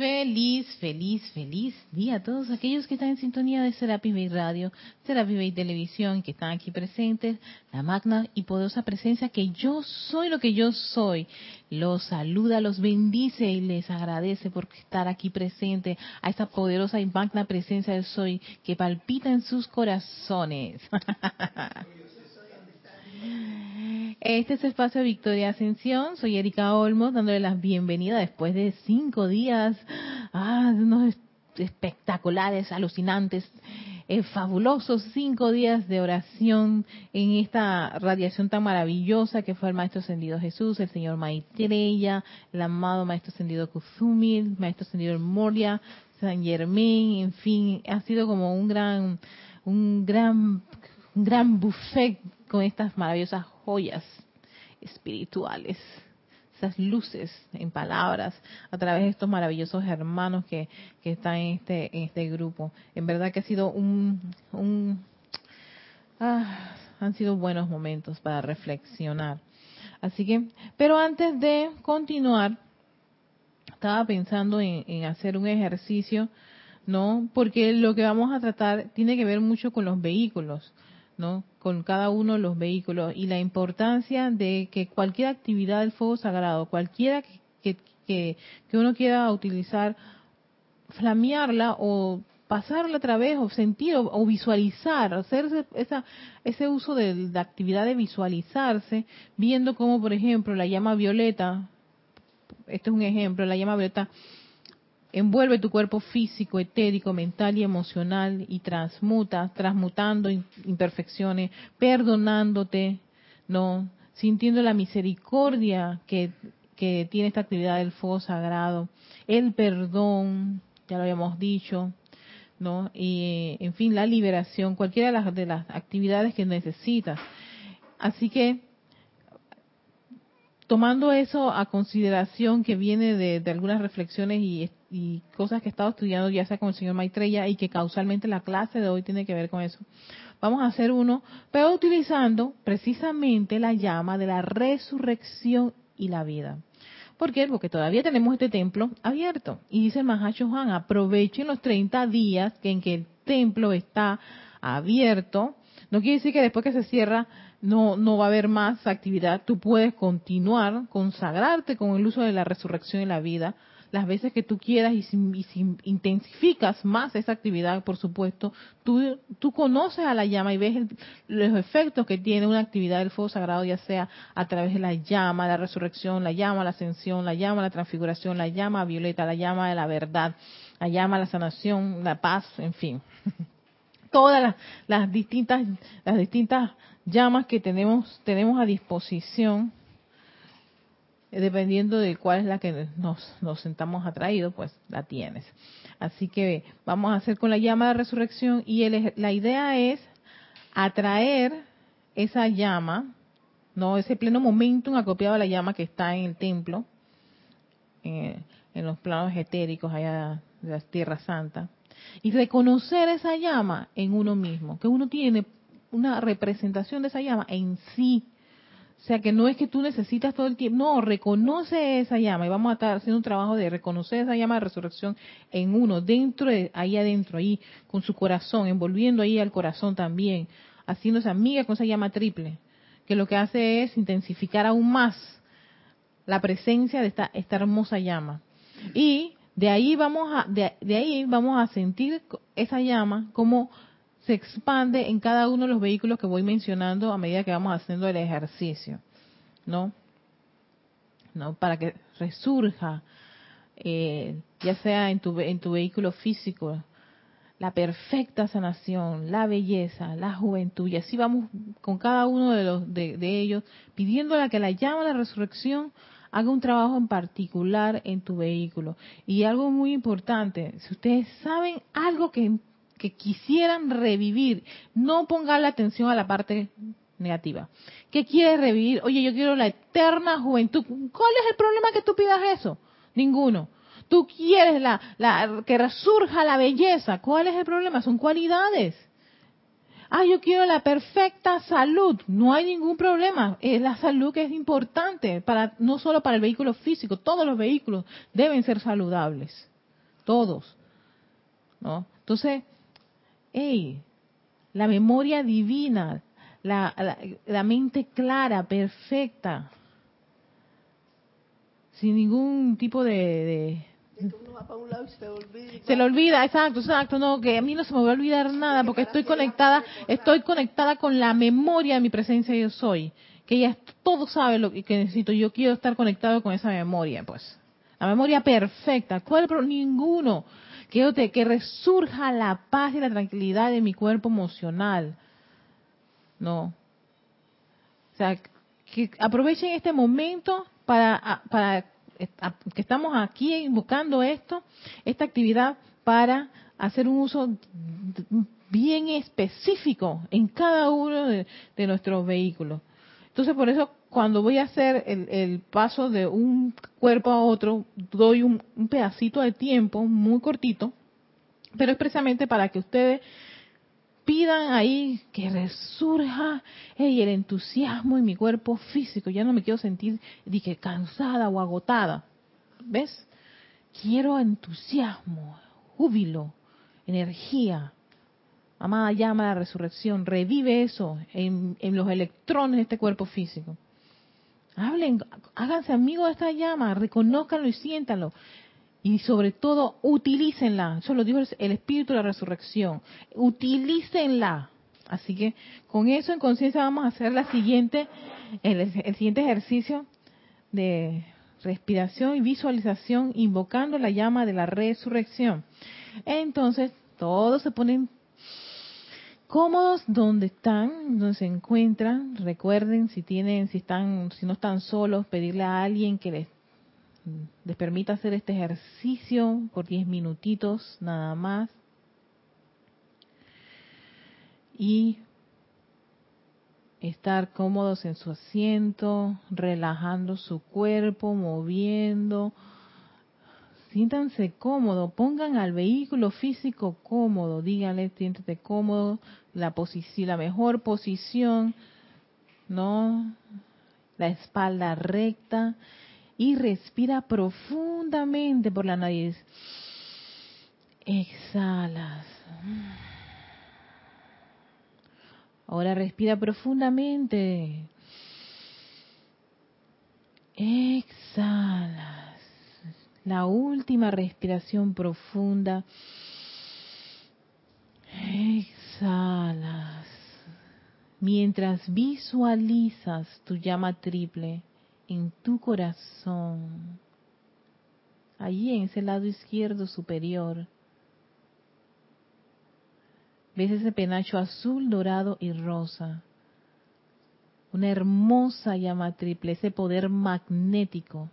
Feliz, feliz, feliz día a todos aquellos que están en sintonía de Serapis Bay Radio, Serapis Bay Televisión, que están aquí presentes, la magna y poderosa presencia que yo soy lo que yo soy. Los saluda, los bendice y les agradece por estar aquí presente a esta poderosa y magna presencia del soy que palpita en sus corazones. Este es Espacio Victoria Ascensión. Soy Erika Olmos, dándole la bienvenida después de cinco días, ah, unos espectaculares, alucinantes, eh, fabulosos cinco días de oración en esta radiación tan maravillosa que fue el Maestro Ascendido Jesús, el Señor Maitreya, el amado Maestro Ascendido Kuzumi, el Maestro Ascendido Moria, San Germain, en fin, ha sido como un gran, un gran, un gran buffet con estas maravillosas joyas espirituales, esas luces en palabras a través de estos maravillosos hermanos que, que están en este, en este grupo. En verdad que ha sido un, un ah, han sido buenos momentos para reflexionar. Así que, pero antes de continuar, estaba pensando en, en hacer un ejercicio, ¿no? Porque lo que vamos a tratar tiene que ver mucho con los vehículos. ¿No? con cada uno de los vehículos y la importancia de que cualquier actividad del fuego sagrado, cualquiera que, que, que uno quiera utilizar, flamearla o pasarla a través o sentir o, visualizar, hacer esa, ese uso de la actividad de visualizarse, viendo como por ejemplo la llama violeta, este es un ejemplo, la llama violeta envuelve tu cuerpo físico, etérico, mental y emocional y transmuta, transmutando imperfecciones, perdonándote, ¿no? Sintiendo la misericordia que, tiene esta actividad del fuego sagrado, el perdón, ya lo habíamos dicho, ¿no? Y, en fin, la liberación, cualquiera de las, de las actividades que necesitas. Así que tomando eso a consideración que viene de, algunas reflexiones y, cosas que he estado estudiando ya sea con el señor Maitreya y que causalmente la clase de hoy tiene que ver con eso, vamos a hacer uno, pero utilizando precisamente la llama de la resurrección y la vida. ¿Por qué? Porque todavía tenemos este templo abierto. Y dice el Mahacho Juan, aprovechen los 30 días en que el templo está abierto. No quiere decir que después que se cierra no, no va a haber más actividad, tú puedes continuar, consagrarte con el uso de la resurrección y la vida las veces que tú quieras y si, intensificas más esa actividad, por supuesto, tú, tú conoces a la llama y ves los efectos que tiene una actividad del fuego sagrado, ya sea a través de la llama, la resurrección, la llama, la ascensión, la llama, la transfiguración, la llama violeta, la llama de la verdad, la llama, la sanación, la paz, en fin. Todas las, las distintas, las distintas llamas que tenemos, tenemos a disposición, dependiendo de cuál es la que nos, nos sentamos atraídos, pues la tienes. Así que vamos a hacer con la llama de resurrección y la idea es atraer esa llama, no ese pleno momentum acopiado a la llama que está en el templo, en, en los planos etéricos allá de la Tierra Santa, y reconocer esa llama en uno mismo, que uno tiene una representación de esa llama en sí. O sea, que no es que tú necesitas todo el tiempo, no, reconoce esa llama y vamos a estar haciendo un trabajo de reconocer esa llama de resurrección en uno, dentro de, ahí adentro, ahí, con su corazón, envolviendo ahí al corazón también, haciéndose amiga con esa llama triple, que lo que hace es intensificar aún más la presencia de esta, esta hermosa llama. Y de ahí vamos a, de, de ahí vamos a sentir esa llama como se expande en cada uno de los vehículos que voy mencionando a medida que vamos haciendo el ejercicio, ¿no? ¿No? Para que resurja, eh, ya sea en tu, en tu vehículo físico, la perfecta sanación, la belleza, la juventud, y así vamos con cada uno de, los, de, ellos, pidiéndole a que la llama de la resurrección haga un trabajo en particular en tu vehículo. Y algo muy importante, si ustedes saben algo que que quisieran revivir, no pongan la atención a la parte negativa. ¿Qué quieres revivir? Oye, yo quiero la eterna juventud. ¿Cuál es el problema que tú pidas eso? Ninguno. Tú quieres la, la, que resurja la belleza. ¿Cuál es el problema? Son cualidades. Ah, yo quiero la perfecta salud. No hay ningún problema. Es la salud que es importante para no solo para el vehículo físico. Todos los vehículos deben ser saludables. todos. ¿No? Entonces, hey, la memoria divina, la, la, mente clara, perfecta, sin ningún tipo de, se, le olvida, exacto, exacto, no, que a mí no se me va a olvidar nada porque estoy conectada, estoy conectada con la memoria de mi presencia yo soy, que ella todo sabe lo que necesito, yo quiero estar conectado con esa memoria, pues. La memoria perfecta, cuerpo ninguno. Quiero que resurja la paz y la tranquilidad de mi cuerpo emocional. No. O sea, que aprovechen este momento para, para que estamos aquí invocando esto, esta actividad para hacer un uso bien específico en cada uno de, nuestros vehículos. Entonces, por eso, cuando voy a hacer el, paso de un cuerpo a otro, doy un, pedacito de tiempo muy cortito, pero es precisamente para que ustedes pidan ahí que resurja el entusiasmo en mi cuerpo físico. Ya no me quiero sentir dije, cansada o agotada. ¿Ves? Quiero entusiasmo, júbilo, energía. Amada llama la resurrección, revive eso en, en los electrones de este cuerpo físico. Hablen, háganse amigos de esta llama, reconózcanlo y siéntanlo. Y sobre todo, utilícenla. Eso lo dijo el Espíritu de la Resurrección. Utilícenla. Así que con eso en conciencia vamos a hacer la siguiente, el, siguiente ejercicio de respiración y visualización invocando la llama de la resurrección. Entonces, todos se ponen cómodos donde están, donde se encuentran. Recuerden si tienen, si están, si no están solos, pedirle a alguien que les les permita hacer este ejercicio por 10 minutitos nada más. Y estar cómodos en su asiento, relajando su cuerpo, moviendo. Siéntanse cómodos, pongan al vehículo físico cómodo, díganle, siéntete cómodo, la la mejor posición, ¿no? La espalda recta y respira profundamente por la nariz. Exhalas. Ahora respira profundamente. Exhalas. La última respiración profunda. Exhalas. Mientras visualizas tu llama triple en tu corazón, allí en ese lado izquierdo superior, ves ese penacho azul, dorado y rosa. Una hermosa llama triple, ese poder magnético.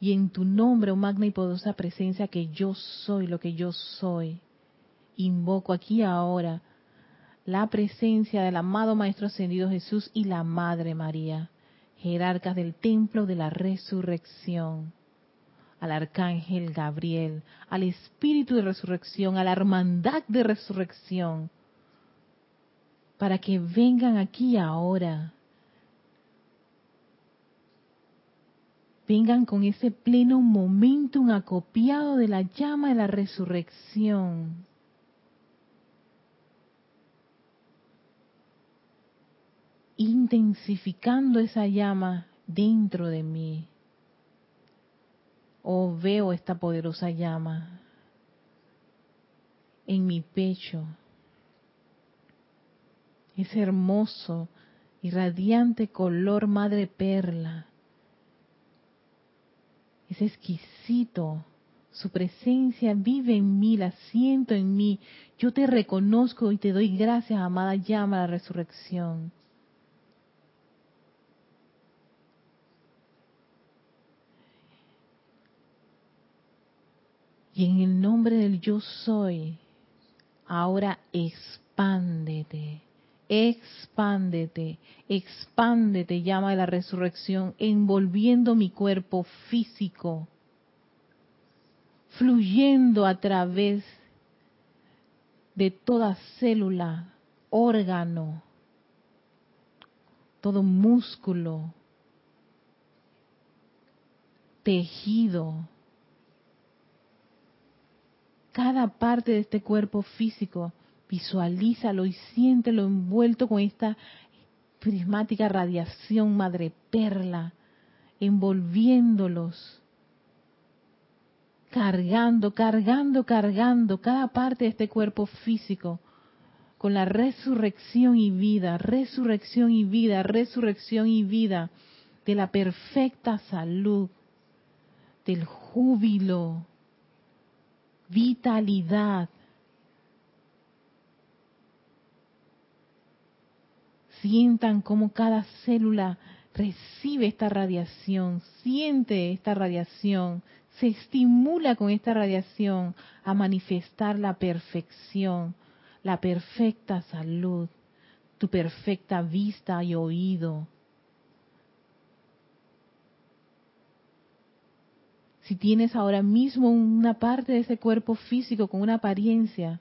Y en tu nombre, oh magna y poderosa presencia, que yo soy lo que yo soy, invoco aquí ahora la presencia del amado Maestro Ascendido Jesús y la Madre María jerarcas del templo de la resurrección, al arcángel Gabriel, al espíritu de resurrección, a la hermandad de resurrección, para que vengan aquí ahora. Vengan con ese pleno momentum acopiado de la llama de la resurrección intensificando esa llama dentro de mí. Oh, veo esta poderosa llama en mi pecho. Ese hermoso y radiante color madre perla. Es exquisito. Su presencia vive en mí, la siento en mí. Yo te reconozco y te doy gracias, amada llama de la resurrección. Y en el nombre del yo soy, ahora expándete, expándete, expándete, llama de la resurrección, envolviendo mi cuerpo físico, fluyendo a través de toda célula, órgano, todo músculo, tejido, cada parte de este cuerpo físico. Visualízalo y siéntelo envuelto con esta prismática radiación madre perla, envolviéndolos, cargando, cargando, cargando cada parte de este cuerpo físico con la resurrección y vida, resurrección y vida, resurrección y vida de la perfecta salud, del júbilo, vitalidad. Sientan cómo cada célula recibe esta radiación, siente esta radiación, se estimula con esta radiación a manifestar la perfección, la perfecta salud, tu perfecta vista y oído, Si tienes ahora mismo una parte de ese cuerpo físico con una apariencia,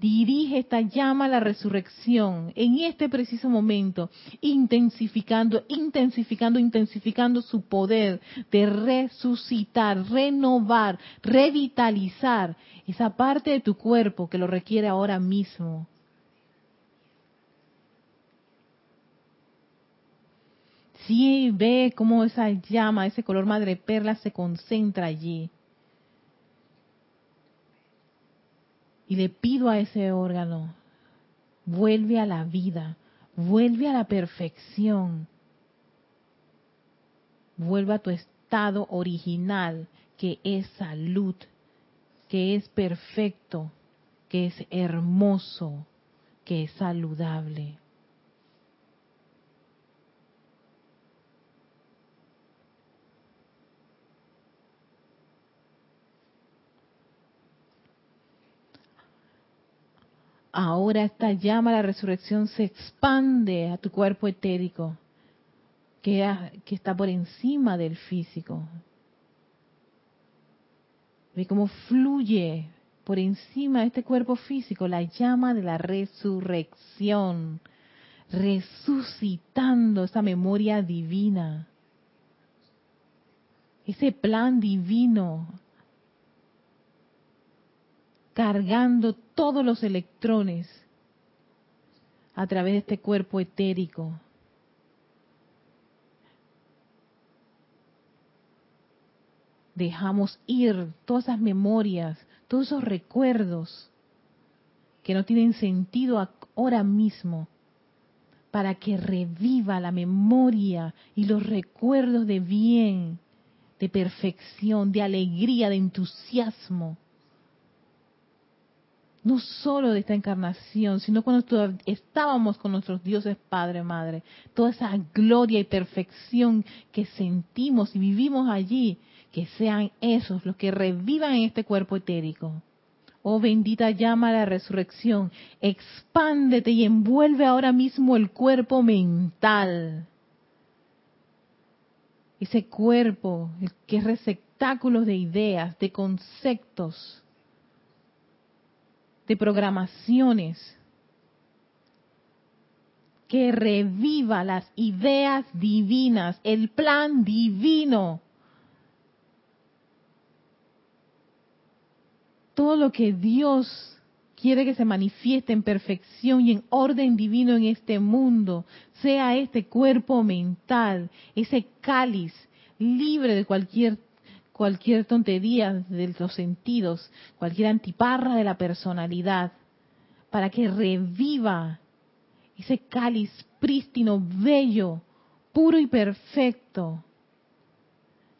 dirige esta llama a la resurrección en este preciso momento, intensificando, intensificando, intensificando su poder de resucitar, renovar, revitalizar esa parte de tu cuerpo que lo requiere ahora mismo. Sí, ve cómo esa llama, ese color madre perla se concentra allí. Y le pido a ese órgano, vuelve a la vida, vuelve a la perfección, vuelve a tu estado original, que es salud, que es perfecto, que es hermoso, que es saludable. Ahora esta llama, la resurrección, se expande a tu cuerpo etérico, que, que está por encima del físico. Ve cómo fluye por encima de este cuerpo físico la llama de la resurrección, resucitando esa memoria divina, ese plan divino cargando todos los electrones a través de este cuerpo etérico. Dejamos ir todas esas memorias, todos esos recuerdos que no tienen sentido ahora mismo, para que reviva la memoria y los recuerdos de bien, de perfección, de alegría, de entusiasmo no solo de esta encarnación, sino cuando estábamos con nuestros dioses Padre, Madre, toda esa gloria y perfección que sentimos y vivimos allí, que sean esos los que revivan en este cuerpo etérico. Oh bendita llama a la resurrección, expándete y envuelve ahora mismo el cuerpo mental. Ese cuerpo que es receptáculo de ideas, de conceptos, de programaciones que reviva las ideas divinas, el plan divino. Todo lo que Dios quiere que se manifieste en perfección y en orden divino en este mundo, sea este cuerpo mental, ese cáliz libre de cualquier cualquier tontería de los sentidos, cualquier antiparra de la personalidad, para que reviva ese cáliz prístino, bello, puro y perfecto,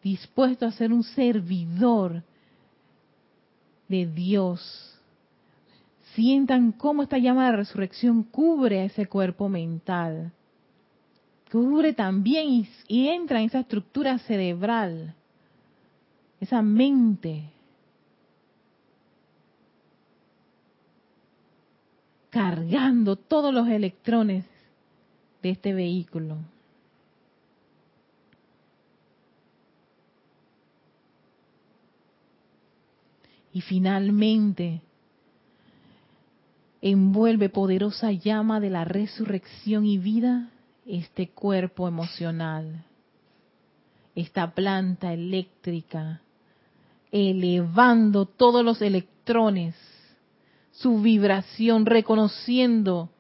dispuesto a ser un servidor de Dios. Sientan cómo esta llama de resurrección cubre ese cuerpo mental, cubre también y, y entra en esa estructura cerebral esa mente cargando todos los electrones de este vehículo. Y finalmente envuelve poderosa llama de la resurrección y vida este cuerpo emocional, esta planta eléctrica elevando todos los electrones su vibración, reconociendo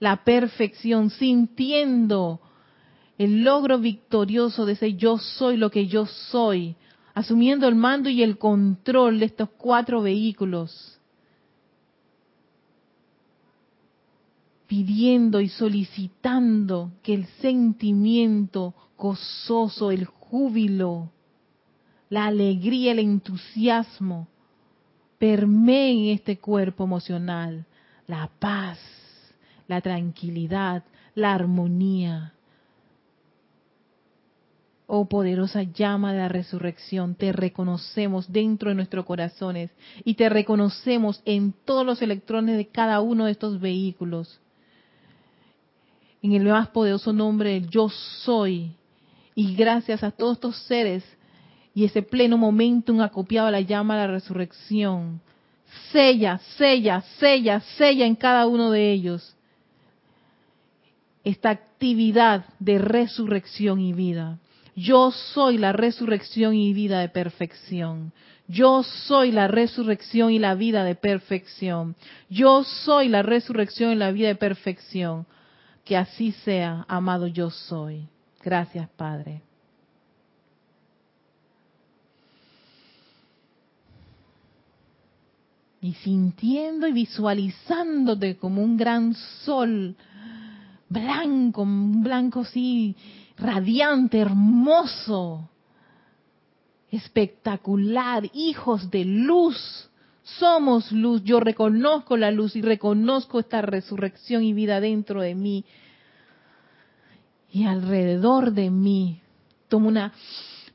la perfección, sintiendo el logro victorioso de ese yo soy lo que yo soy, asumiendo el mando y el control de estos cuatro vehículos, pidiendo y solicitando que el sentimiento gozoso, el júbilo, la alegría, el entusiasmo permeen este cuerpo emocional, la paz, la tranquilidad, la armonía. Oh poderosa llama de la resurrección, te reconocemos dentro de nuestros corazones y te reconocemos en todos los electrones de cada uno de estos vehículos. En el más poderoso nombre del yo soy. Y gracias a todos estos seres y ese pleno momentum acopiado a la llama de la resurrección. Sella, sella, sella, sella en cada uno de ellos esta actividad de resurrección y vida. Yo soy la resurrección y vida de perfección. Yo soy la resurrección y la vida de perfección. Yo soy la resurrección y la vida de perfección. Que así sea, amado yo soy. Gracias, Padre. Y sintiendo y visualizándote como un gran sol blanco, un blanco así radiante, hermoso, espectacular, hijos de luz. Somos luz, yo reconozco la luz y reconozco esta resurrección y vida dentro de mí y alrededor de mí. Tomo una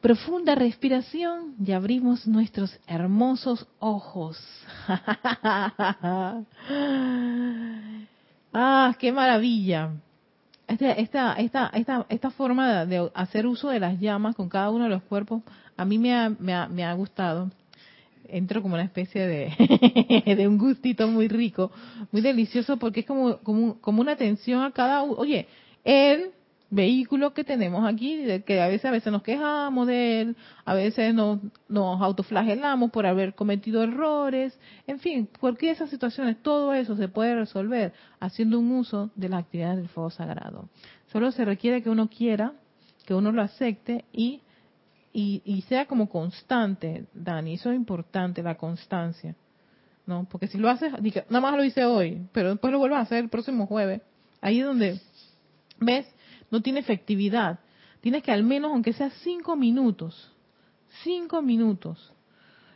profunda respiración y abrimos nuestros hermosos ojos. ah, qué maravilla. Este, esta, esta, esta, esta forma de hacer uso de las llamas con cada uno de los cuerpos, a mí me ha, me ha, me ha gustado. Entro como una especie de, de un gustito muy rico, muy delicioso, porque es como, como, como una atención a cada uno. Oye, él vehículo que tenemos aquí, que a veces a veces nos quejamos de él, a veces nos, nos autoflagelamos por haber cometido errores, en fin, cualquier esas situaciones, todo eso se puede resolver haciendo un uso de la actividad del fuego sagrado. Solo se requiere que uno quiera, que uno lo acepte y, y, y sea como constante, Dani, eso es importante, la constancia. ¿no? Porque si lo haces, nada más lo hice hoy, pero después lo vuelves a hacer el próximo jueves, ahí es donde, ¿ves? No tiene efectividad. Tienes que al menos, aunque sea cinco minutos, cinco minutos.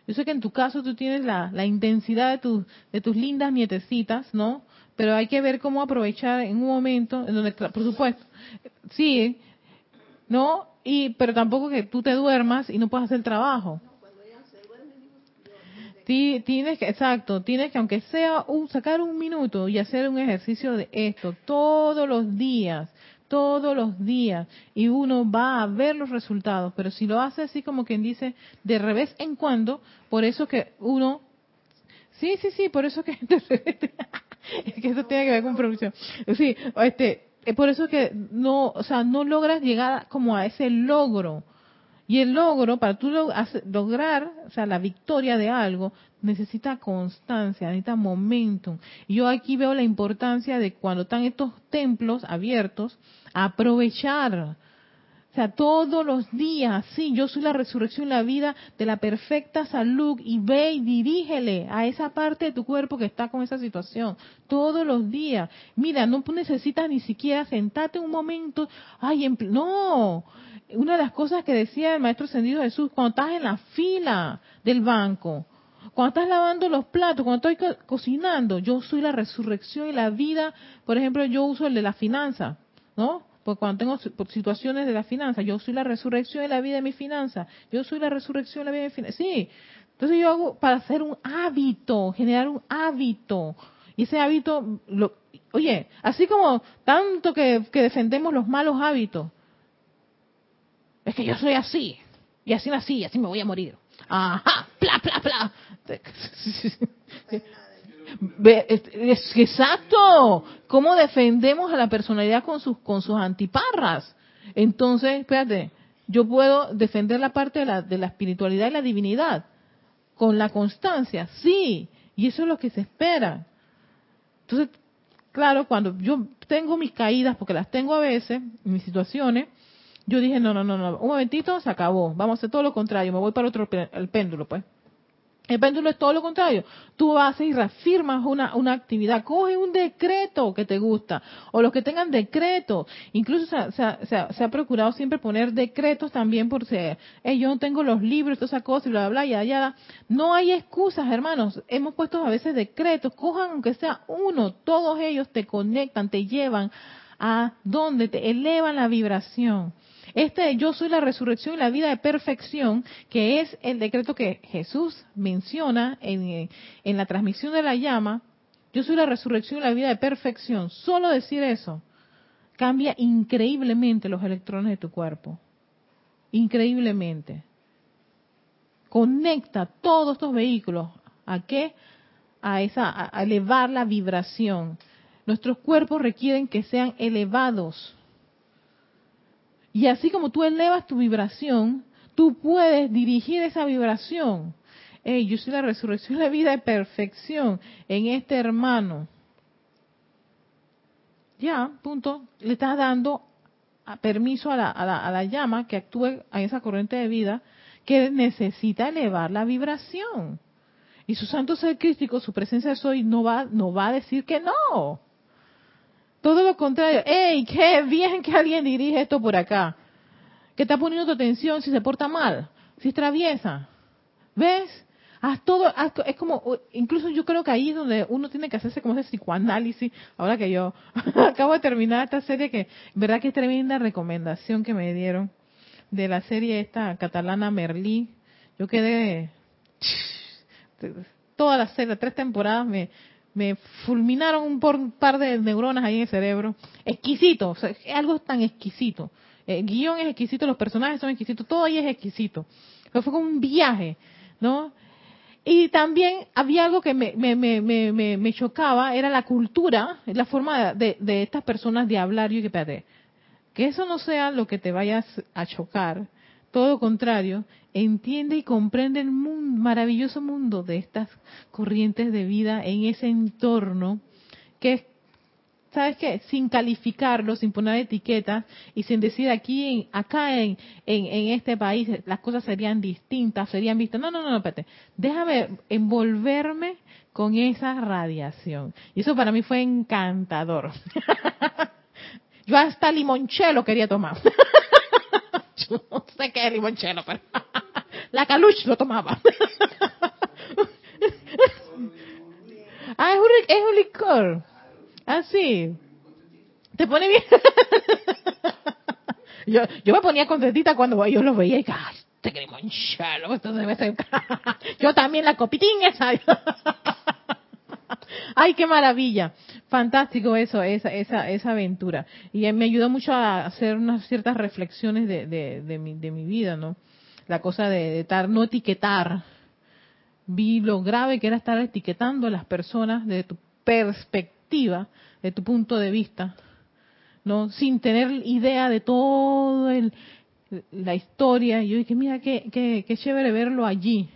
Yo sé que en tu caso tú tienes la, la intensidad de, tus de tus lindas nietecitas, ¿no? Pero hay que ver cómo aprovechar en un momento en donde, por supuesto, sí, ¿no? Y, pero tampoco que tú te duermas y no puedas hacer el trabajo. Tienes que, exacto, tienes que aunque sea sacar un minuto y hacer un ejercicio de esto todos los días todos los días y uno va a ver los resultados, pero si lo hace así como quien dice de revés en cuando, por eso que uno, sí, sí, sí, por eso que, es que eso tiene que ver con producción, sí, este, por eso que no, o sea, no logras llegar como a ese logro, y el logro, para tú lograr, o sea, la victoria de algo, necesita constancia, necesita momentum. Y yo aquí veo la importancia de cuando están estos templos abiertos, aprovechar. O sea, todos los días, sí, yo soy la resurrección y la vida de la perfecta salud y ve y dirígele a esa parte de tu cuerpo que está con esa situación. Todos los días. Mira, no necesitas ni siquiera sentarte un momento, ay, no, una de las cosas que decía el Maestro Ascendido Jesús, cuando estás en la fila del banco, cuando estás lavando los platos, cuando estoy cocinando, yo soy la resurrección y la vida, por ejemplo, yo uso el de la finanza, ¿no? Porque cuando tengo situaciones de la finanza, yo soy la resurrección y la vida de mi finanza, yo soy la resurrección y la vida de mi finanza. Sí, entonces yo hago para hacer un hábito, generar un hábito. Y ese hábito, lo, oye, así como tanto que, que defendemos los malos hábitos, es que yo soy así, y así nací, y así me voy a morir. Ajá, pla, pla, pla. Exacto. ¿Cómo defendemos a la personalidad con sus, con sus antiparras? Entonces, espérate, yo puedo defender la parte de la, de la espiritualidad y la divinidad con la constancia, sí. Y eso es lo que se espera. Entonces, claro, cuando yo tengo mis caídas, porque las tengo a veces, mis situaciones, yo dije, no, no, no, no, un momentito, se acabó, vamos a hacer todo lo contrario, me voy para otro, el péndulo, pues. El péndulo es todo lo contrario. Tú haces y reafirmas una, una actividad. Coge un decreto que te gusta. O los que tengan decretos. Incluso se, ha procurado siempre poner decretos también por ser, yo no tengo los libros, todas esas cosas, y bla, bla, bla, ya, No hay excusas, hermanos. Hemos puesto a veces decretos. Cojan aunque sea uno. Todos ellos te conectan, te llevan a donde te elevan la vibración. Este yo soy la resurrección y la vida de perfección, que es el decreto que Jesús menciona en, en la transmisión de la llama, yo soy la resurrección y la vida de perfección. Solo decir eso cambia increíblemente los electrones de tu cuerpo. Increíblemente. Conecta todos estos vehículos. ¿A qué? A, esa, a elevar la vibración. Nuestros cuerpos requieren que sean elevados y así como tú elevas tu vibración, tú puedes dirigir esa vibración. Hey, yo soy la resurrección la vida de perfección en este hermano. Ya, punto. Le estás dando permiso a la, a la, llama que actúe en esa corriente de vida que necesita elevar la vibración. Y su santo ser crístico, su presencia de soy, no va, no va a decir que no. Todo lo contrario. ¡Ey, qué bien que alguien dirige esto por acá! Que está poniendo tu atención si se porta mal, si es traviesa. ¿Ves? Haz todo, es como, incluso yo creo que ahí es donde uno tiene que hacerse como ese psicoanálisis. Ahora que yo acabo de terminar esta serie que, verdad que es tremenda recomendación que me dieron de la serie esta catalana Merlí. Yo quedé, toda la serie, tres temporadas me, me fulminaron un par de neuronas ahí en el cerebro. Exquisito, algo tan exquisito. El guion es exquisito, los personajes son exquisitos, todo ahí es exquisito. Pero fue como un viaje, ¿no? Y también había algo que me, me, me, me, chocaba, era la cultura, la forma de, de estas personas de hablar. Yo que, espérate, que eso no sea lo que te vayas a chocar, todo contrario, entiende y comprende el maravilloso mundo de estas corrientes de vida en ese entorno que ¿sabes qué? Sin calificarlo, sin poner etiquetas y sin decir aquí, acá en, en, este país las cosas serían distintas, serían vistas. No, no, no, espérate. Déjame envolverme con esa radiación. Y eso para mí fue encantador. Yo hasta limonchelo quería tomar. Yo no sé qué es limonchelo, pero la caluch lo tomaba. ah, es un, es licor. Ah, sí. Te pone bien. yo, yo me ponía contentita cuando yo los veía y ¡ay, este limonchelo! Esto debe ser... yo también la copitín esa. ¡Ay, qué maravilla! Fantástico eso, esa, esa, esa aventura. Y me ayudó mucho a hacer unas ciertas reflexiones de, mi, vida, ¿no? La cosa de, estar, no etiquetar. Vi lo grave que era estar etiquetando a las personas desde tu perspectiva, de tu punto de vista, ¿no? Sin tener idea de todo la historia. Y yo dije, mira, qué, qué, qué chévere verlo allí,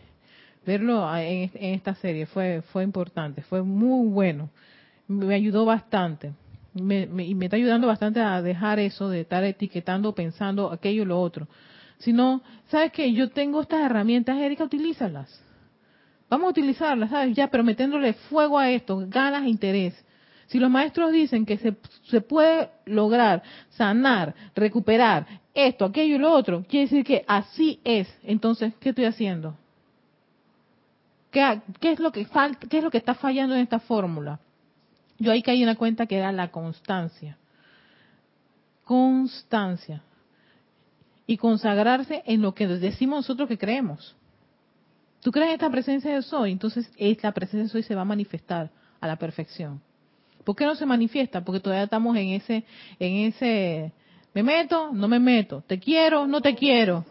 verlo en, en esta serie. Fue, fue importante, fue muy bueno me ayudó bastante. Me, y me está ayudando bastante a dejar eso de estar etiquetando, pensando aquello y lo otro. Sino, ¿sabes qué? Yo tengo estas herramientas, Erika, utilízalas. Vamos a utilizarlas, ¿sabes? Ya, pero metiéndole fuego a esto, ganas interés. Si los maestros dicen que se, se puede lograr sanar, recuperar esto, aquello y lo otro, quiere decir que así es. Entonces, ¿qué estoy haciendo? ¿Qué, qué es lo que falta, qué es lo que está fallando en esta fórmula? Yo ahí caí en la cuenta que era la constancia. Constancia. Y consagrarse en lo que decimos nosotros que creemos. Tú crees en esta presencia de soy, entonces esta presencia de soy se va a manifestar a la perfección. ¿Por qué no se manifiesta? Porque todavía estamos en ese, en ese, me meto, no me meto, te quiero, no te quiero.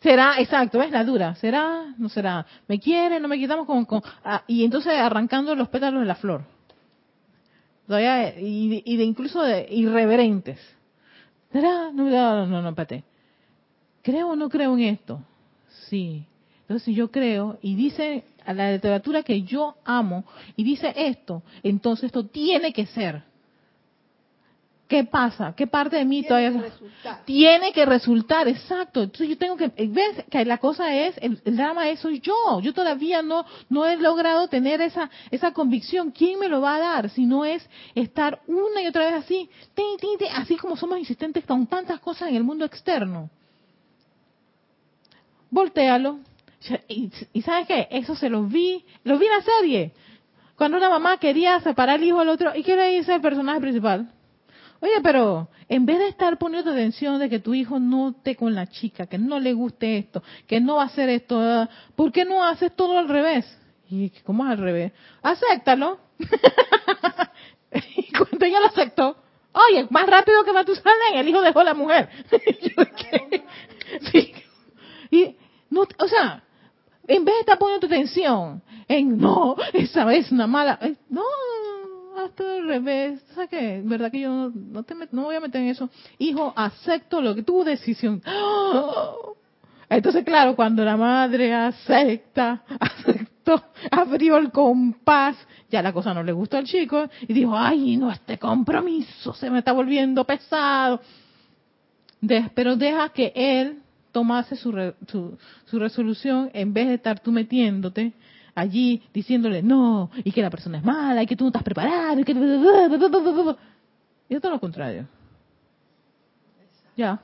Será, exacto, es la dura. ¿Será? ¿No será? ¿Me quiere? ¿No me quitamos con, con ah, y entonces arrancando los pétalos de la flor? y, de, incluso de irreverentes. No, no, no, no, espérate. ¿Creo o no creo en esto? Sí. Entonces, yo creo y dice a la literatura que yo amo y dice esto, entonces esto tiene que ser. ¿Qué pasa? ¿Qué parte de mí todavía Tiene que resultar. tiene que resultar? Exacto. Entonces yo tengo que ves que la cosa es el, el drama es soy yo. Yo todavía no no he logrado tener esa esa convicción. ¿Quién me lo va a dar? Si no es estar una y otra vez así, tin, tin, tin, así como somos insistentes con tantas cosas en el mundo externo. Voltéalo. Y, y sabes qué? Eso se lo vi, lo vi en la serie. Cuando una mamá quería separar el hijo del otro, ¿y qué le dice el personaje principal? Oye, pero en vez de estar poniendo atención de que tu hijo no esté con la chica, que no le guste esto, que no va a hacer esto, ah, ¿por qué no haces todo al revés? ¿Y cómo es al revés? Acéptalo. y cuando ella lo aceptó, oye, más rápido que Matusalén, el hijo dejó a la mujer. Y, no, o sea, en vez de estar poniendo atención en, no, esa es una mala, eh, no, hasta al revés, ¿sabes qué? ¿Verdad que yo no, te met- no voy a meter en eso? Hijo, acepto lo que tu decisión. Entonces, claro, cuando la madre acepta, aceptó, abrió el compás, ya la cosa no le gustó al chico y dijo, ay, no, este compromiso se me está volviendo pesado. Pero deja que él tomase su, re- su, su resolución en vez de estar tú metiéndote allí diciéndole no, y que la persona es mala, y que tú no estás preparado, y que... Y es lo contrario. Ya.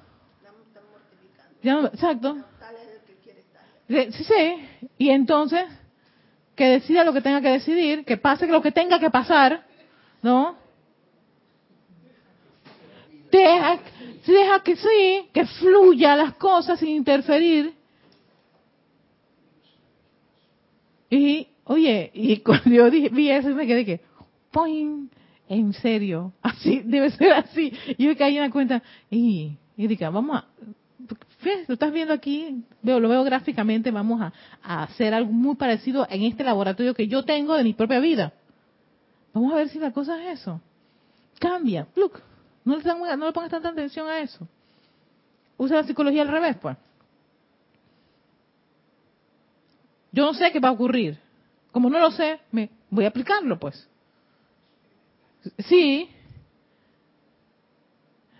Ya, exacto. De- Sí, sí. Y entonces, que decida lo que tenga que decidir, que pase lo que tenga que pasar, ¿no? Deja, deja que sí, que fluya las cosas sin interferir. Y, oye, y cuando yo dije- vi eso me quedé que, ¡poing! En serio, así, debe ser así. Y yo caí en la cuenta, y, Erika, vamos a, ¿ves? Lo estás viendo aquí, veo, lo veo gráficamente, vamos a, hacer algo muy parecido en este laboratorio que yo tengo de mi propia vida. Vamos a ver si la cosa es eso. Cambia, look, no le, no le pongas tanta atención a eso. Usa la psicología al revés, pues. Yo no sé qué va a ocurrir. Como no lo sé, me voy a aplicarlo, pues. Sí.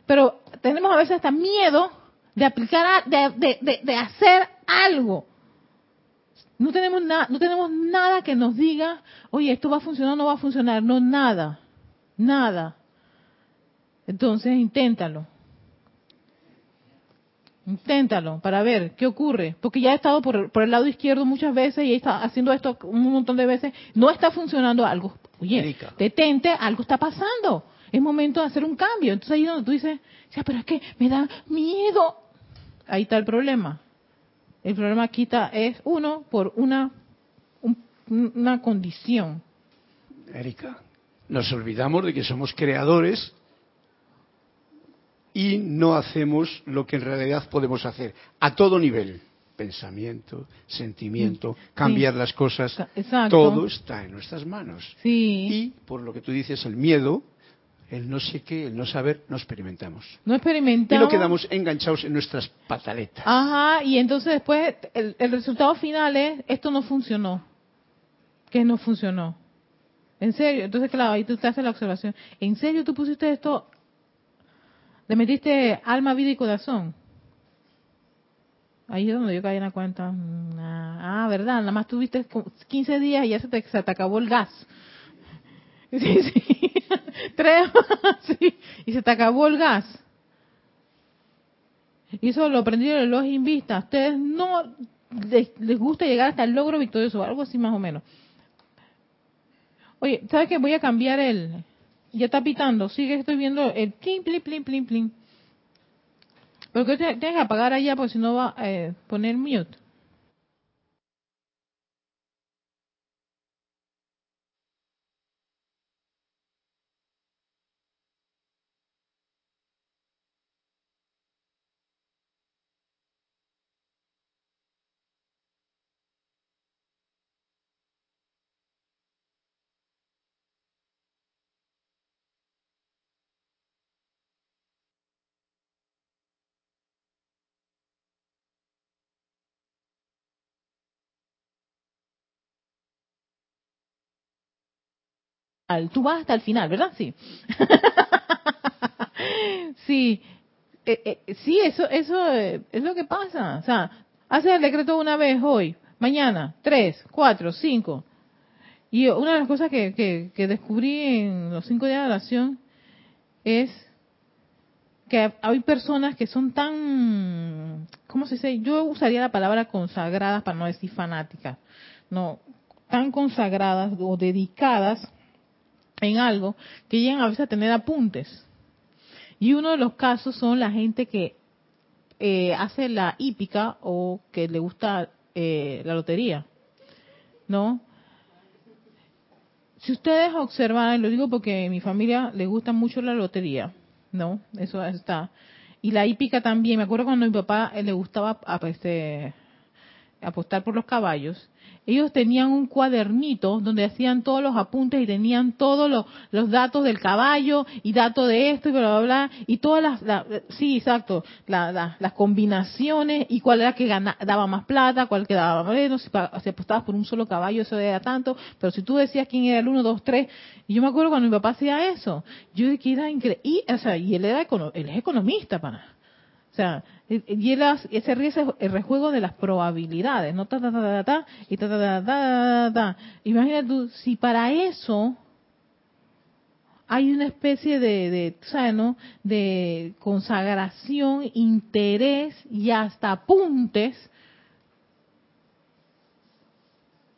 Pero tenemos a veces hasta miedo de aplicar, de, de, de, hacer algo. No tenemos nada, no tenemos nada que nos diga, oye, esto va a funcionar o no va a funcionar. No, nada. Nada. Entonces, inténtalo. Inténtalo para ver qué ocurre. Porque ya he estado por, por el lado izquierdo muchas veces y he estado haciendo esto un montón de veces. No está funcionando algo. Oye, Erika. detente, algo está pasando. Es momento de hacer un cambio. Entonces ahí es donde tú dices, ya, pero es que me da miedo. Ahí está el problema. El problema aquí está, es uno por una, un- una condición. Erika, nos olvidamos de que somos creadores y no hacemos lo que en realidad podemos hacer a todo nivel. Pensamiento, sentimiento, cambiar las cosas, Exacto. todo está en nuestras manos. Sí. Y por lo que tú dices, el miedo, el no sé qué, el no saber, no experimentamos. No Y experimentamos. no quedamos enganchados en nuestras pataletas. Ajá, y entonces después el, el resultado final es, esto no funcionó. ¿Qué no funcionó? ¿En serio? Entonces, claro, ahí tú te haces la observación. ¿En serio tú pusiste esto? ¿Le metiste alma, vida y corazón? Ahí es donde yo caí en la cuenta. Mm, Ah, ah, ¿verdad? Nada más tuviste como 15 días y ya se te, se te acabó el gas. Sí, sí. Tres, sí. Y se te acabó el gas. Y eso lo aprendí en los Invista. A ustedes no les, les gusta llegar hasta el logro victorioso, algo así más o menos. Oye, ¿sabes qué? Voy a cambiar el... Ya está pitando. Sigue, estoy viendo el plin, plin, plin, plin, plin. Pero que te- tienes que apagar allá porque si no va a eh, poner mute. Tú vas hasta el final, ¿verdad? Sí. sí. Eh, eh, sí, eso, eso eh, es lo que pasa. O sea, haces el decreto una vez hoy, mañana, tres, cuatro, cinco. Y una de las cosas que, que descubrí en los cinco días de oración es que hay personas que son tan, ¿cómo se dice? Yo usaría la palabra consagradas para no decir fanáticas, no, tan consagradas o dedicadas en algo que llegan a veces a tener apuntes. Y uno de los casos son la gente que eh, hace la hípica o que le gusta eh, la lotería, ¿no? Si ustedes observan, lo digo porque a mi familia le gusta mucho la lotería, ¿no? Eso está. Y la hípica también. Me acuerdo cuando a mi papá le gustaba este, apostar por los caballos ellos tenían un cuadernito donde hacían todos los apuntes y tenían todos los, datos del caballo y datos de esto y bla, bla, bla, y todas las, sí, exacto, las combinaciones y cuál era que daba más plata, cuál que daba menos, si, si apostabas por un solo caballo eso era tanto, pero si tú decías quién era el uno, dos, tres, y yo me acuerdo cuando mi papá hacía eso, yo dije que era increíble, y, o sea, y él, era él es economista, para o sea, y él ese ríe el rejuego de las probabilidades, no ta ta ta ta, ta y ta ta ta ta ta. Imagínate tú, si para eso hay una especie de, de, ¿sabes, no? de consagración, interés y hasta apuntes,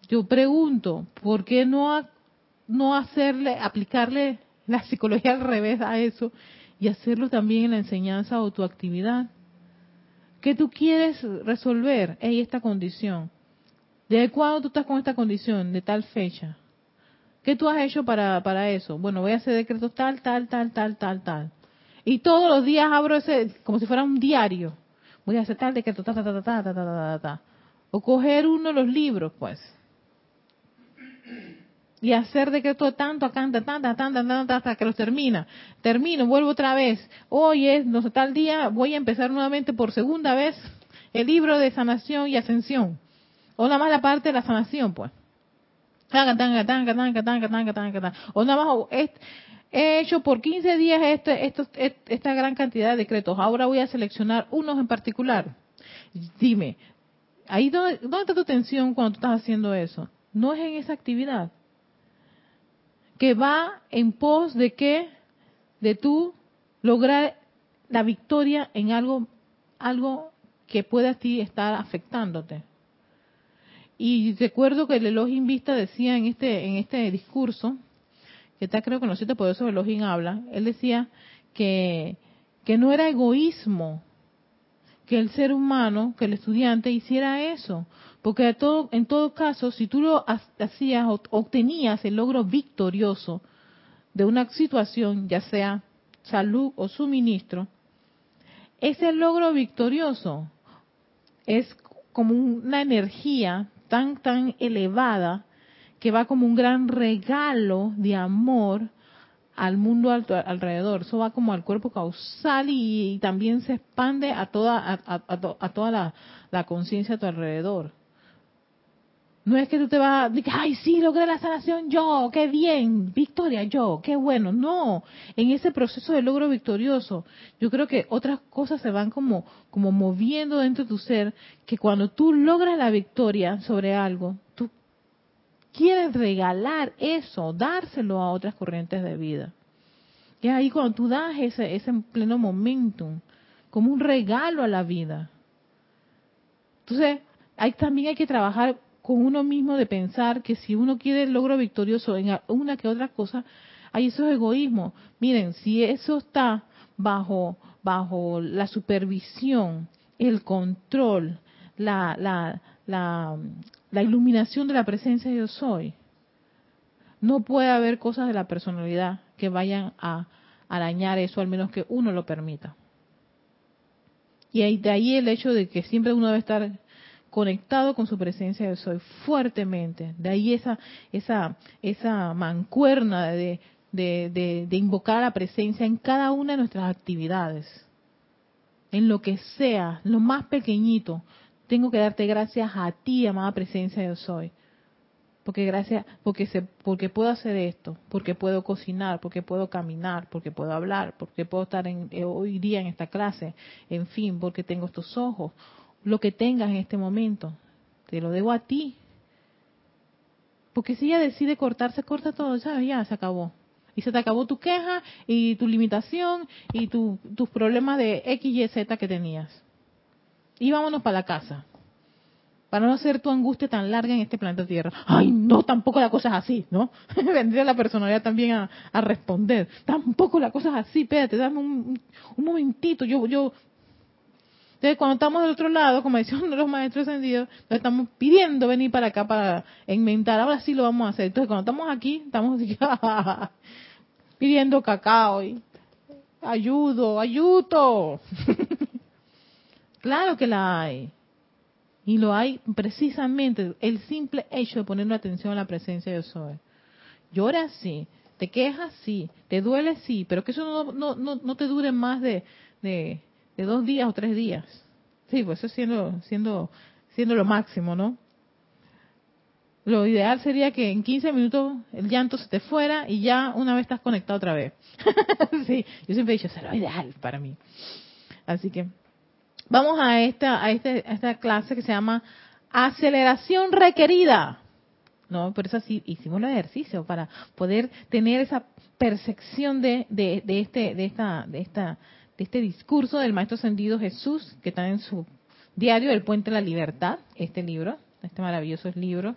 yo pregunto, ¿por qué no, no hacerle, aplicarle la psicología al revés a eso y hacerlo también en la enseñanza o tu actividad. ¿Qué tú quieres resolver? en esta condición. ¿Desde cuándo tú estás con esta condición? De tal fecha. ¿Qué tú has hecho para, para eso? Bueno, voy a hacer decretos tal, tal, tal, tal, tal, tal. Y todos los días abro ese, como si fuera un diario. Voy a hacer tal decreto, ta, ta, ta, ta, ta, ta, ta, ta. O coger uno de los libros, pues y hacer decreto de tanto, tanta, tanta, tanta, tanta, hasta que los termina. Termino, vuelvo otra vez. Hoy es, no sé, tal día, voy a empezar nuevamente por segunda vez el libro de sanación y ascensión. O nada más la parte de la sanación, pues. O nada más he hecho por 15 días este, esta gran cantidad de decretos. Ahora voy a seleccionar unos en particular. Dime, ahí dónde, dónde está tu atención cuando tú estás haciendo eso? No es en esa actividad que va en pos de qué? De tú lograr la victoria en algo, algo que pueda a ti estar afectándote. Y recuerdo que el Elohim Vista decía en este, en este discurso, que está creo que no sé por eso Elohim habla, él decía que, que no era egoísmo que el ser humano, que el estudiante hiciera eso, porque todo, en todo caso, si tú lo hacías, obtenías el logro victorioso de una situación, ya sea salud o suministro, ese logro victorioso es como una energía tan, tan elevada que va como un gran regalo de amor al mundo alrededor. Eso va como al cuerpo causal y, también se expande a toda, a, toda la, la conciencia a tu alrededor. No es que tú te vas a decir, ay, sí, logré la sanación yo, qué bien, victoria yo, qué bueno. No, en ese proceso de logro victorioso, yo creo que otras cosas se van como, como moviendo dentro de tu ser, que cuando tú logras la victoria sobre algo, tú quieres regalar eso, dárselo a otras corrientes de vida. Y ahí cuando tú das ese, ese pleno momentum, como un regalo a la vida. Entonces, ahí también hay que trabajar con uno mismo de pensar que si uno quiere el logro victorioso en una que otra cosa, hay esos egoísmos. Miren, si eso está bajo, bajo la supervisión, el control, la, la, la, la iluminación de la presencia de yo soy, no puede haber cosas de la personalidad que vayan a arañar eso, al menos que uno lo permita. Y de ahí el hecho de que siempre uno debe estar conectado con su presencia de soy fuertemente. De ahí esa, esa, esa mancuerna de, de, de, invocar la presencia en cada una de nuestras actividades. En lo que sea, lo más pequeñito, tengo que darte gracias a ti, amada presencia de soy. porque gracias, porque se, porque puedo hacer esto, porque puedo cocinar, porque puedo caminar, porque puedo hablar, porque puedo estar en, eh, hoy día en esta clase, en fin, porque tengo estos ojos, lo que tengas en este momento, te lo debo a ti. Porque si ella decide cortarse, corta todo, ¿sabes? Ya se acabó. Y se te acabó tu queja y tu limitación y tus problemas de X, Y, Z que tenías. Y vámonos para la casa para no hacer tu angustia tan larga en este planeta Tierra. Ay, no, tampoco la cosa es así, ¿no? Vendría la personalidad también a, responder. Tampoco la cosa es así, espérate, dame un, momentito, yo, yo... Cuando estamos del otro lado, como decían los maestros encendidos, estamos pidiendo venir para acá para inventar, ahora sí lo vamos a hacer. Entonces, cuando estamos aquí, estamos pidiendo cacao y ayudo, ayudo. claro que la hay. Y lo hay precisamente el simple hecho de poner atención a la presencia de soy. Lloras sí, te quejas sí, te duele sí, pero que eso no, no, no, no te dure más de, de, dos días o tres días. Sí, pues eso siendo, siendo, siendo lo máximo, ¿no? Lo ideal sería que en 15 minutos el llanto se te fuera y ya una vez estás conectado otra vez. sí, yo siempre he dicho, es lo ideal para mí. Así que Vamos a esta, a, este, a esta clase que se llama aceleración requerida. No, por eso así hicimos el ejercicio para poder tener esa percepción de, de, de, este, de esta, de esta, de este discurso del maestro ascendido Jesús que está en su diario El Puente de la Libertad, este libro, este maravilloso libro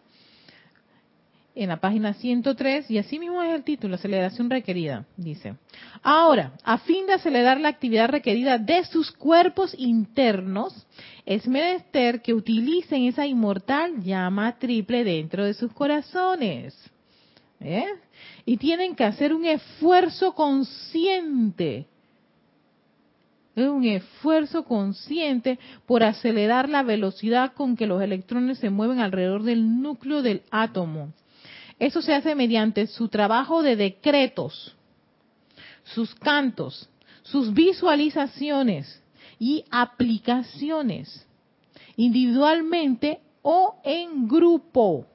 en la página 103, y así mismo es el título, aceleración requerida, dice. Ahora, a fin de acelerar la actividad requerida de sus cuerpos internos, es menester que utilicen esa inmortal llama triple dentro de sus corazones. ¿Eh? Y tienen que hacer un esfuerzo consciente un esfuerzo consciente por acelerar la velocidad con que los electrones se mueven alrededor del núcleo del átomo. Eso se hace mediante su trabajo de decretos, sus cantos, sus visualizaciones y aplicaciones, individualmente o en grupo.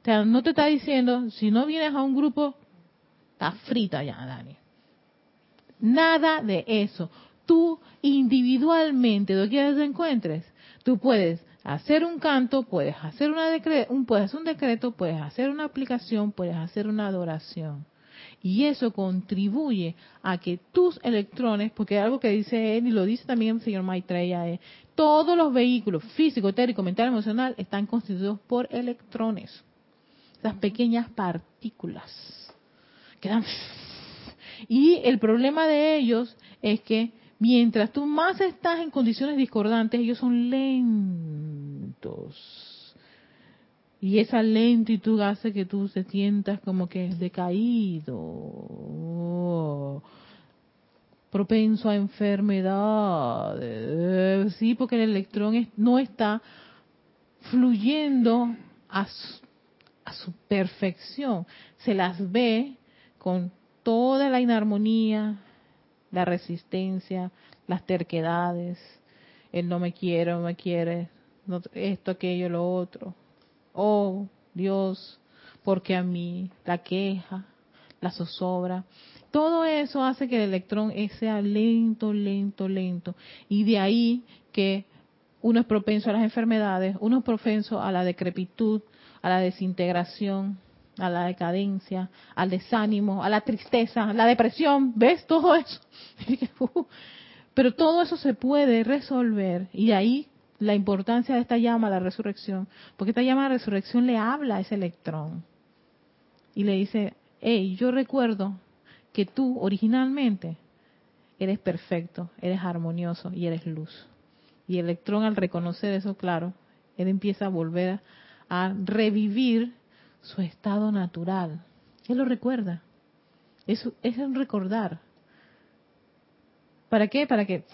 O sea, no te está diciendo, si no vienes a un grupo, está frita ya, Dani. Nada de eso. Tú individualmente, donde quieras te encuentres, tú puedes hacer un canto, puedes hacer, una un, puedes hacer un decreto, puedes hacer una aplicación, puedes hacer una adoración. Y eso contribuye a que tus electrones, porque algo que dice él y lo dice también el señor Maitreya, es todos los vehículos físico, etérico, mental, emocional están constituidos por electrones. Esas pequeñas partículas que dan... Y el problema de ellos es que Mientras tú más estás en condiciones discordantes, ellos son lentos. Y esa lentitud hace que tú te sientas como que decaído, propenso a enfermedades. Sí, porque el electrón no está fluyendo a a su perfección. Se las ve con toda la inarmonía, la resistencia, las terquedades, el no me quiere, no me quiere, esto, aquello, lo otro. Oh, Dios, porque a mí, la queja, la zozobra, todo eso hace que el electrón sea lento, lento, lento. Y de ahí que uno es propenso a las enfermedades, uno es propenso a la decrepitud, a la desintegración, a la decadencia, al desánimo, a la tristeza, a la depresión, ¿ves todo eso? Pero todo eso se puede resolver y ahí la importancia de esta llama, la resurrección, porque esta llama de resurrección le habla a ese electrón y le dice, hey, yo recuerdo que tú originalmente eres perfecto, eres armonioso y eres luz. Y el electrón al reconocer eso, claro, él empieza a volver a revivir su estado natural. Él lo recuerda. Es, es un recordar. ¿Para qué? Para que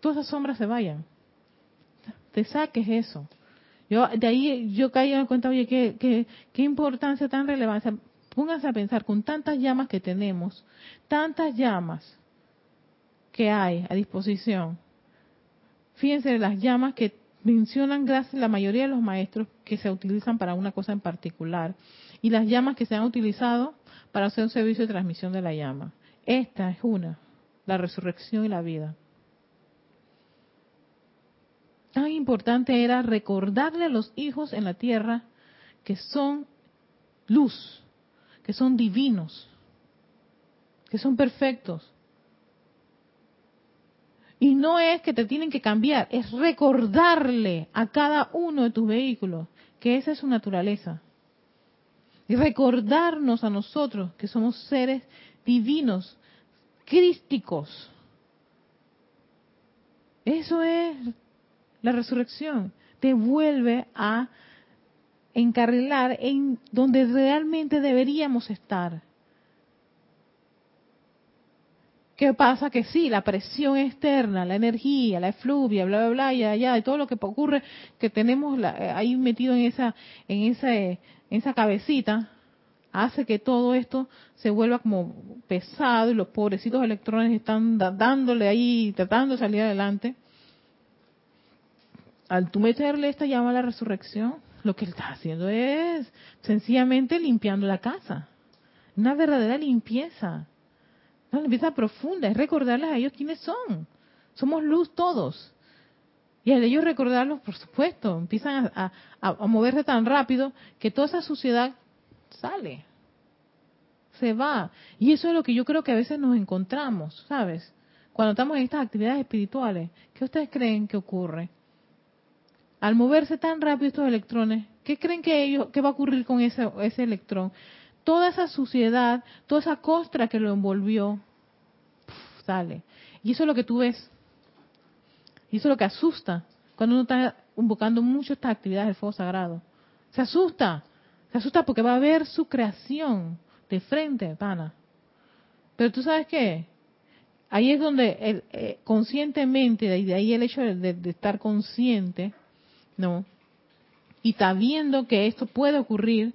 todas esas sombras se vayan. Te saques eso. Yo de ahí yo caí en cuenta, oye, qué, qué, qué importancia tan relevante. Pónganse a pensar con tantas llamas que tenemos, tantas llamas que hay a disposición. Fíjense las llamas que mencionan gracias la mayoría de los maestros que se utilizan para una cosa en particular y las llamas que se han utilizado para hacer un servicio de transmisión de la llama. Esta es una, la resurrección y la vida. Tan importante era recordarle a los hijos en la tierra que son luz, que son divinos, que son perfectos. Y no es que te tienen que cambiar, es recordarle a cada uno de tus vehículos que esa es su naturaleza. Y recordarnos a nosotros que somos seres divinos, crísticos. Eso es la resurrección. Te vuelve a encarrilar en donde realmente deberíamos estar. ¿Qué pasa? Que sí, la presión externa, la energía, la efluvia, bla, bla, bla, y allá, y todo lo que ocurre que tenemos eh, ahí metido en esa, en esa, en esa cabecita, hace que todo esto se vuelva como pesado y los pobrecitos electrones están dándole ahí, tratando de salir adelante. Al tú meterle esta llama a la resurrección, lo que él está haciendo es sencillamente limpiando la casa. Una verdadera limpieza. Una limpieza profunda, es recordarles a ellos quiénes son. Somos luz todos. Y al ellos recordarlos, por supuesto, empiezan a, a moverse tan rápido que toda esa suciedad sale. Se va. Y eso es lo que yo creo que a veces nos encontramos, ¿sabes? Cuando estamos en estas actividades espirituales. ¿Qué ustedes creen que ocurre? al moverse tan rápido estos electrones, ¿qué creen que ellos, qué va a ocurrir con ese, ese electrón? Toda esa suciedad, toda esa costra que lo envolvió, sale. Y eso es lo que tú ves. Y eso es lo que asusta cuando uno está invocando mucho estas actividades del fuego sagrado. Se asusta. Se asusta porque va a ver su creación de frente, pana. Pero tú sabes qué? Ahí es donde el, eh, conscientemente, de ahí el hecho de estar consciente, no. Y está viendo que esto puede ocurrir,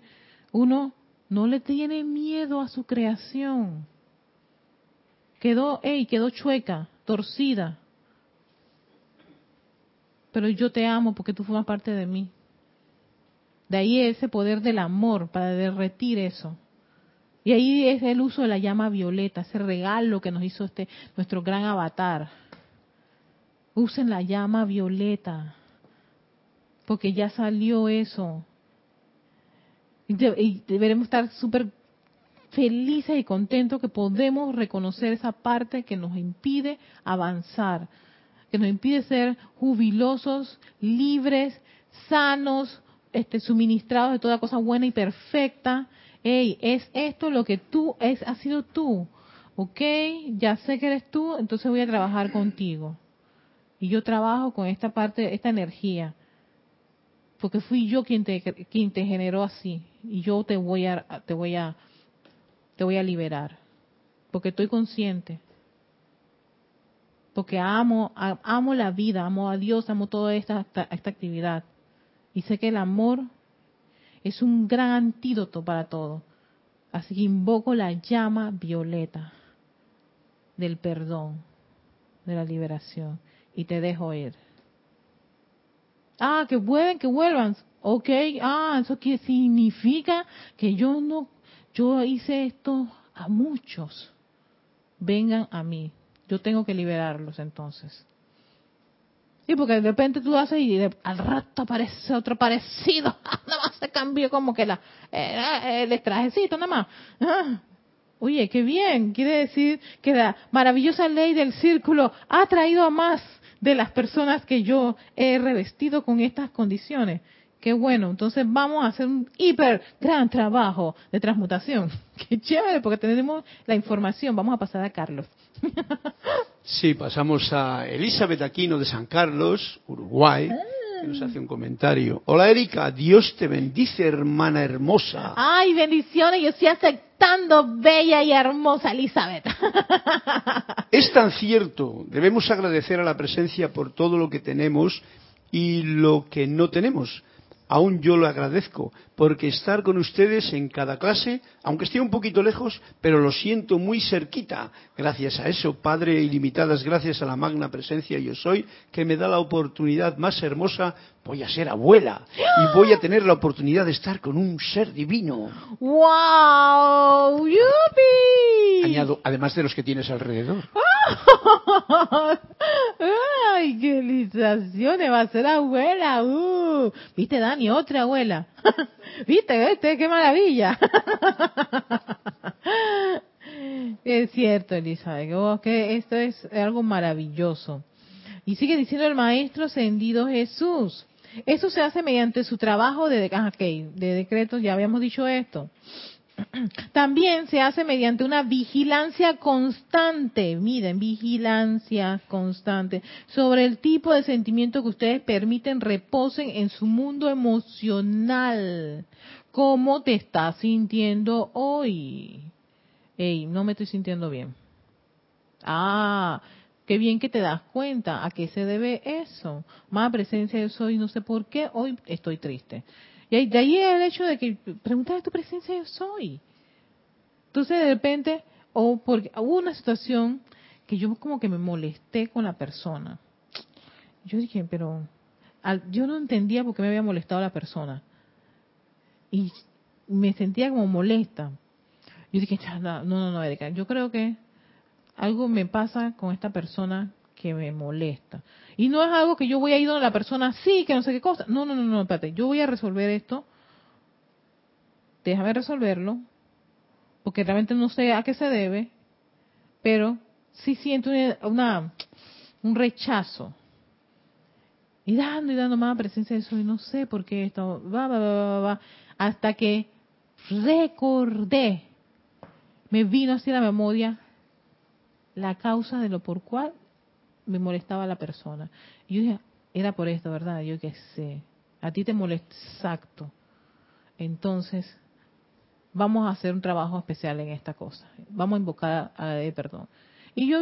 uno no le tiene miedo a su creación. Quedó, hey, quedó chueca, torcida. Pero yo te amo porque tú formas parte de mí. De ahí ese poder del amor para derretir eso. Y ahí es el uso de la llama violeta, ese regalo que nos hizo este nuestro gran avatar. Usen la llama violeta porque ya salió eso. Y, deberemos estar súper felices y contentos que podemos reconocer esa parte que nos impide avanzar, que nos impide ser jubilosos, libres, sanos, este, suministrados de toda cosa buena y perfecta. Hey, es esto lo que tú, es, ha sido tú. Ok, ya sé que eres tú, entonces voy a trabajar contigo. Y yo trabajo con esta parte, esta energía porque fui yo quien te, quien te generó así y yo te voy a te voy a te voy a liberar. Porque estoy consciente. Porque amo amo la vida amo a Dios amo toda esta, esta actividad. Y sé que el amor es un gran antídoto para todo. Así que invoco la llama violeta del perdón de la liberación. Y te dejo ir. Ah, que pueden, que vuelvan. Ok, ah, eso qué significa que yo no, yo hice esto a muchos. Vengan a mí. Yo tengo que liberarlos entonces. Y porque de repente tú haces y al rato aparece otro parecido. nada más se cambió como que la, eh, el trajecito, nada más. Ah, oye, qué bien. Quiere decir que la maravillosa ley del círculo ha traído a más de las personas que yo he revestido con estas condiciones. Qué bueno, entonces vamos a hacer un hiper gran trabajo de transmutación. Qué chévere, porque tenemos la información. Vamos a pasar a Carlos. Sí, pasamos a Elizabeth Aquino de San Carlos, Uruguay. Que nos hace un comentario. Hola Erika, Dios te bendice, hermana hermosa. Ay, bendiciones, yo estoy aceptando, bella y hermosa Elizabeth. Es tan cierto, debemos agradecer a la presencia por todo lo que tenemos y lo que no tenemos. Aún yo lo agradezco, porque estar con ustedes en cada clase, aunque esté un poquito lejos, pero lo siento muy cerquita. Gracias a eso, Padre, ilimitadas gracias a la magna presencia yo soy, que me da la oportunidad más hermosa, voy a ser abuela y voy a tener la oportunidad de estar con un ser divino. ¡Wow! ¡Yupi! Añado, además de los que tienes alrededor. ¡Ay, qué licitaciones! Va a ser abuela. Uh. ¿Viste, Dani? Otra abuela. ¿Viste? ¿Viste? ¡Qué maravilla! es cierto, Elizabeth. Oh, que esto es algo maravilloso. Y sigue diciendo el Maestro Ascendido Jesús. Eso se hace mediante su trabajo de, ah, de decretos, ya habíamos dicho esto. También se hace mediante una vigilancia constante, miren, vigilancia constante sobre el tipo de sentimiento que ustedes permiten reposen en su mundo emocional. ¿Cómo te estás sintiendo hoy? Ey, no me estoy sintiendo bien. Ah, qué bien que te das cuenta. ¿A qué se debe eso? Más presencia yo soy, no sé por qué, hoy estoy triste. Y de ahí el hecho de que preguntar tu presencia yo soy. Entonces de repente, o porque hubo una situación que yo como que me molesté con la persona. Yo dije, pero yo no entendía por qué me había molestado la persona. Y me sentía como molesta. Yo dije, no, no, no, Erika, yo creo que algo me pasa con esta persona que me molesta. Y no es algo que yo voy a ir donde la persona, sí, que no sé qué cosa. No, no, no, no, espérate, yo voy a resolver esto. Déjame resolverlo, porque realmente no sé a qué se debe, pero sí siento una, un rechazo. Y dando y dando más presencia de eso, y no sé por qué esto, va, va, va, va, va, hasta que recordé, me vino así la memoria la causa de lo por cual me molestaba la persona. Y yo dije, era por esto, ¿verdad? Yo qué sé. A ti te molesta, exacto. Entonces, vamos a hacer un trabajo especial en esta cosa. Vamos a invocar a, a perdón. Y yo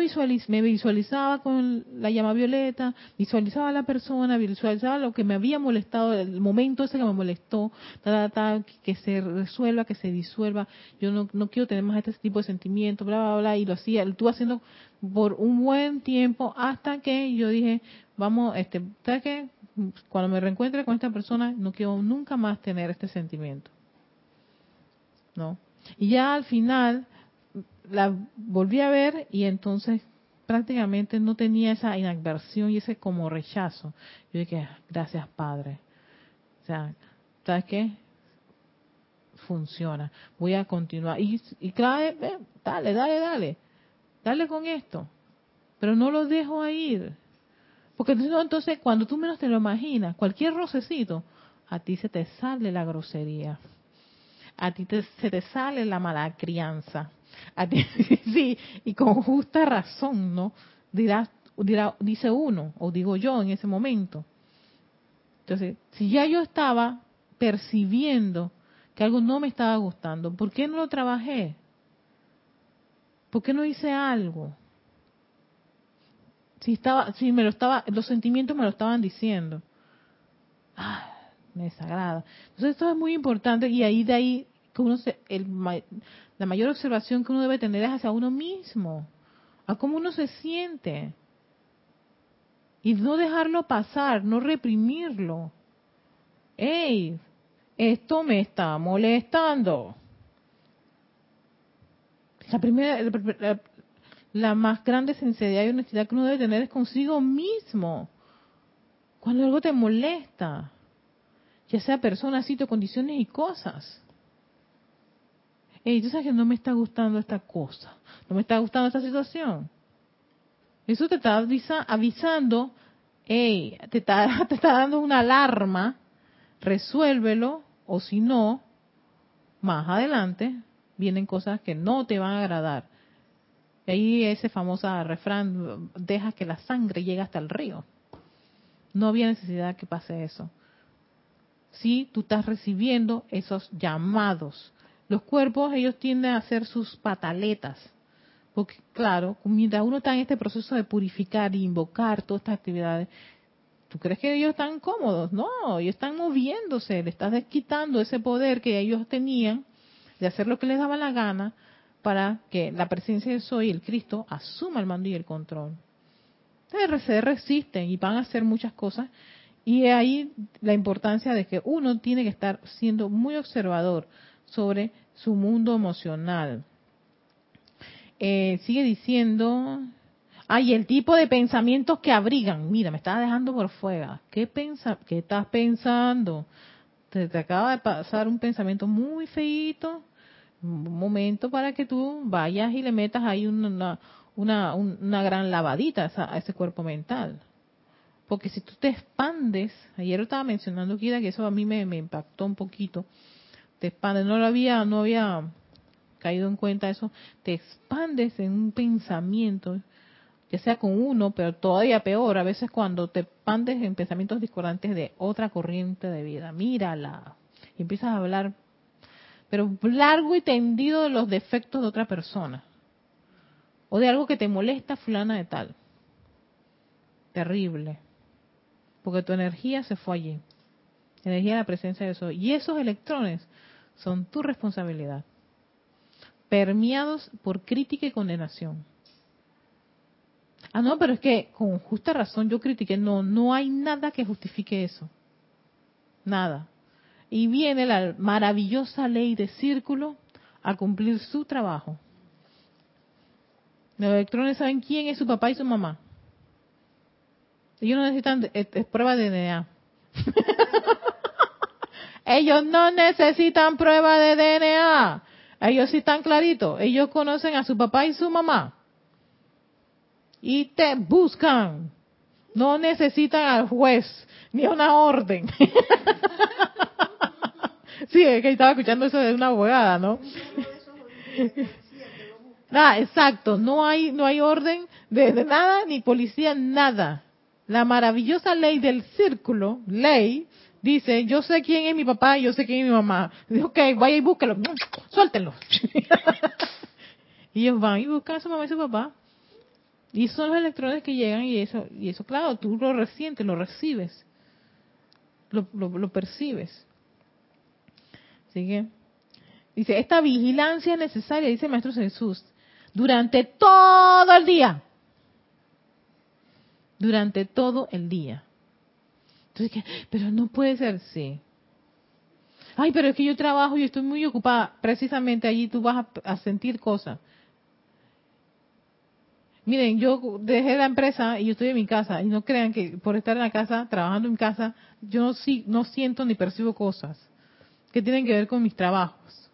me visualizaba con la llama violeta, visualizaba a la persona, visualizaba lo que me había molestado, el momento ese que me molestó, que se resuelva, que se disuelva. Yo no, no quiero tener más este tipo de sentimientos, bla, bla, bla. Y lo hacía, estuve haciendo por un buen tiempo hasta que yo dije, vamos, este, ¿sabes qué? Cuando me reencuentre con esta persona, no quiero nunca más tener este sentimiento. ¿No? Y ya al final, la volví a ver y entonces prácticamente no tenía esa inadversión y ese como rechazo. Yo dije, gracias Padre. O sea, ¿sabes qué? Funciona. Voy a continuar. Y, y dale, dale, dale. Dale con esto. Pero no lo dejo ir. Porque entonces cuando tú menos te lo imaginas, cualquier rocecito, a ti se te sale la grosería. A ti se te sale la mala crianza sí, y con justa razón, ¿no? Dirá, dirá, dice uno, o digo yo en ese momento. Entonces, si ya yo estaba percibiendo que algo no me estaba gustando, ¿por qué no lo trabajé? ¿Por qué no hice algo? Si estaba, si me lo estaba, los sentimientos me lo estaban diciendo. Ah, me desagrada. Entonces esto es muy importante y ahí de ahí que uno se, el, la mayor observación que uno debe tener es hacia uno mismo, a cómo uno se siente. Y no dejarlo pasar, no reprimirlo. ¡Ey! Esto me está molestando. La primera, la, la más grande sinceridad y honestidad que uno debe tener es consigo mismo. Cuando algo te molesta, ya sea persona, sitio, condiciones y cosas hey, tú sabes que no me está gustando esta cosa, no me está gustando esta situación. Eso te está avisando, hey, te está, dando una alarma, resuélvelo, o si no, más adelante vienen cosas que no te van a agradar. Y ahí ese famoso refrán, deja que la sangre llegue hasta el río. No había necesidad que pase eso. Si tú estás recibiendo esos llamados los cuerpos, ellos tienden a hacer sus pataletas. Porque, claro, mientras uno está en este proceso de purificar e invocar todas estas actividades, ¿Tú crees que ellos están cómodos? No, ellos están moviéndose, le estás desquitando ese poder que ellos tenían de hacer lo que les daba la gana para que la presencia de Soy, el Cristo, asuma el mando y el control. Entonces se resisten y van a hacer muchas cosas y ahí la importancia de que uno tiene que estar siendo muy observador sobre su mundo emocional. Eh, sigue diciendo, ay, el tipo de pensamientos que abrigan. Mira, me estaba dejando por fuera. ¿Qué, pensa, qué estás pensando? Te, te acaba de pasar un pensamiento muy feito. Un momento para que tú vayas y le metas ahí una, una, una gran lavadita a, ese cuerpo mental. Porque si tú te expandes, ayer estaba mencionando Kira que eso a mí me, me impactó un poquito, te expandes, no lo había, no había caído en cuenta eso, te expandes en un pensamiento, ya sea con uno, pero todavía peor, a veces cuando te expandes en pensamientos discordantes de otra corriente de vida, mírala, y empiezas a hablar, pero largo y tendido de los defectos de otra persona, o de algo que te molesta fulana de tal. Terrible, porque tu energía se fue allí, energía de la presencia de eso, y esos electrones son tu responsabilidad permeados por crítica y condenación. Ah, no, pero es que con justa razón yo critiqué. No, no hay nada que justifique eso. Nada. Y viene la maravillosa ley de círculo a cumplir su trabajo. Los electrones saben quién es su papá y su mamá. Ellos no necesitan prueba de DNA. Ellos no necesitan prueba de DNA. Ellos sí están claritos. Ellos conocen a su papá y su mamá. Y te buscan. No necesitan al juez ni una orden. sí, es que estaba escuchando eso de una abogada, ¿no? Ah, exacto. No hay, no hay orden de, de nada, ni policía, nada. La maravillosa ley del círculo, ley, dice, yo sé quién es mi papá y yo sé quién es mi mamá. Dice, ok, vaya y búsquelo, suéltenlo. y ellos van y buscan a su mamá y su papá. Y son los electrones que llegan y eso, y eso claro, tú lo resientes, lo recibes, lo, lo, percibes. Así que, dice, esta vigilancia es necesaria, dice Maestro Jesús, durante todo el día. Durante todo el día. Pero no puede ser, sí. Ay, pero es que yo trabajo y estoy muy ocupada. Precisamente allí tú vas a, sentir cosas. Miren, yo dejé la empresa y yo estoy en mi casa. Y no crean que por estar en la casa, trabajando en casa, yo no, no siento ni percibo cosas que tienen que ver con mis trabajos.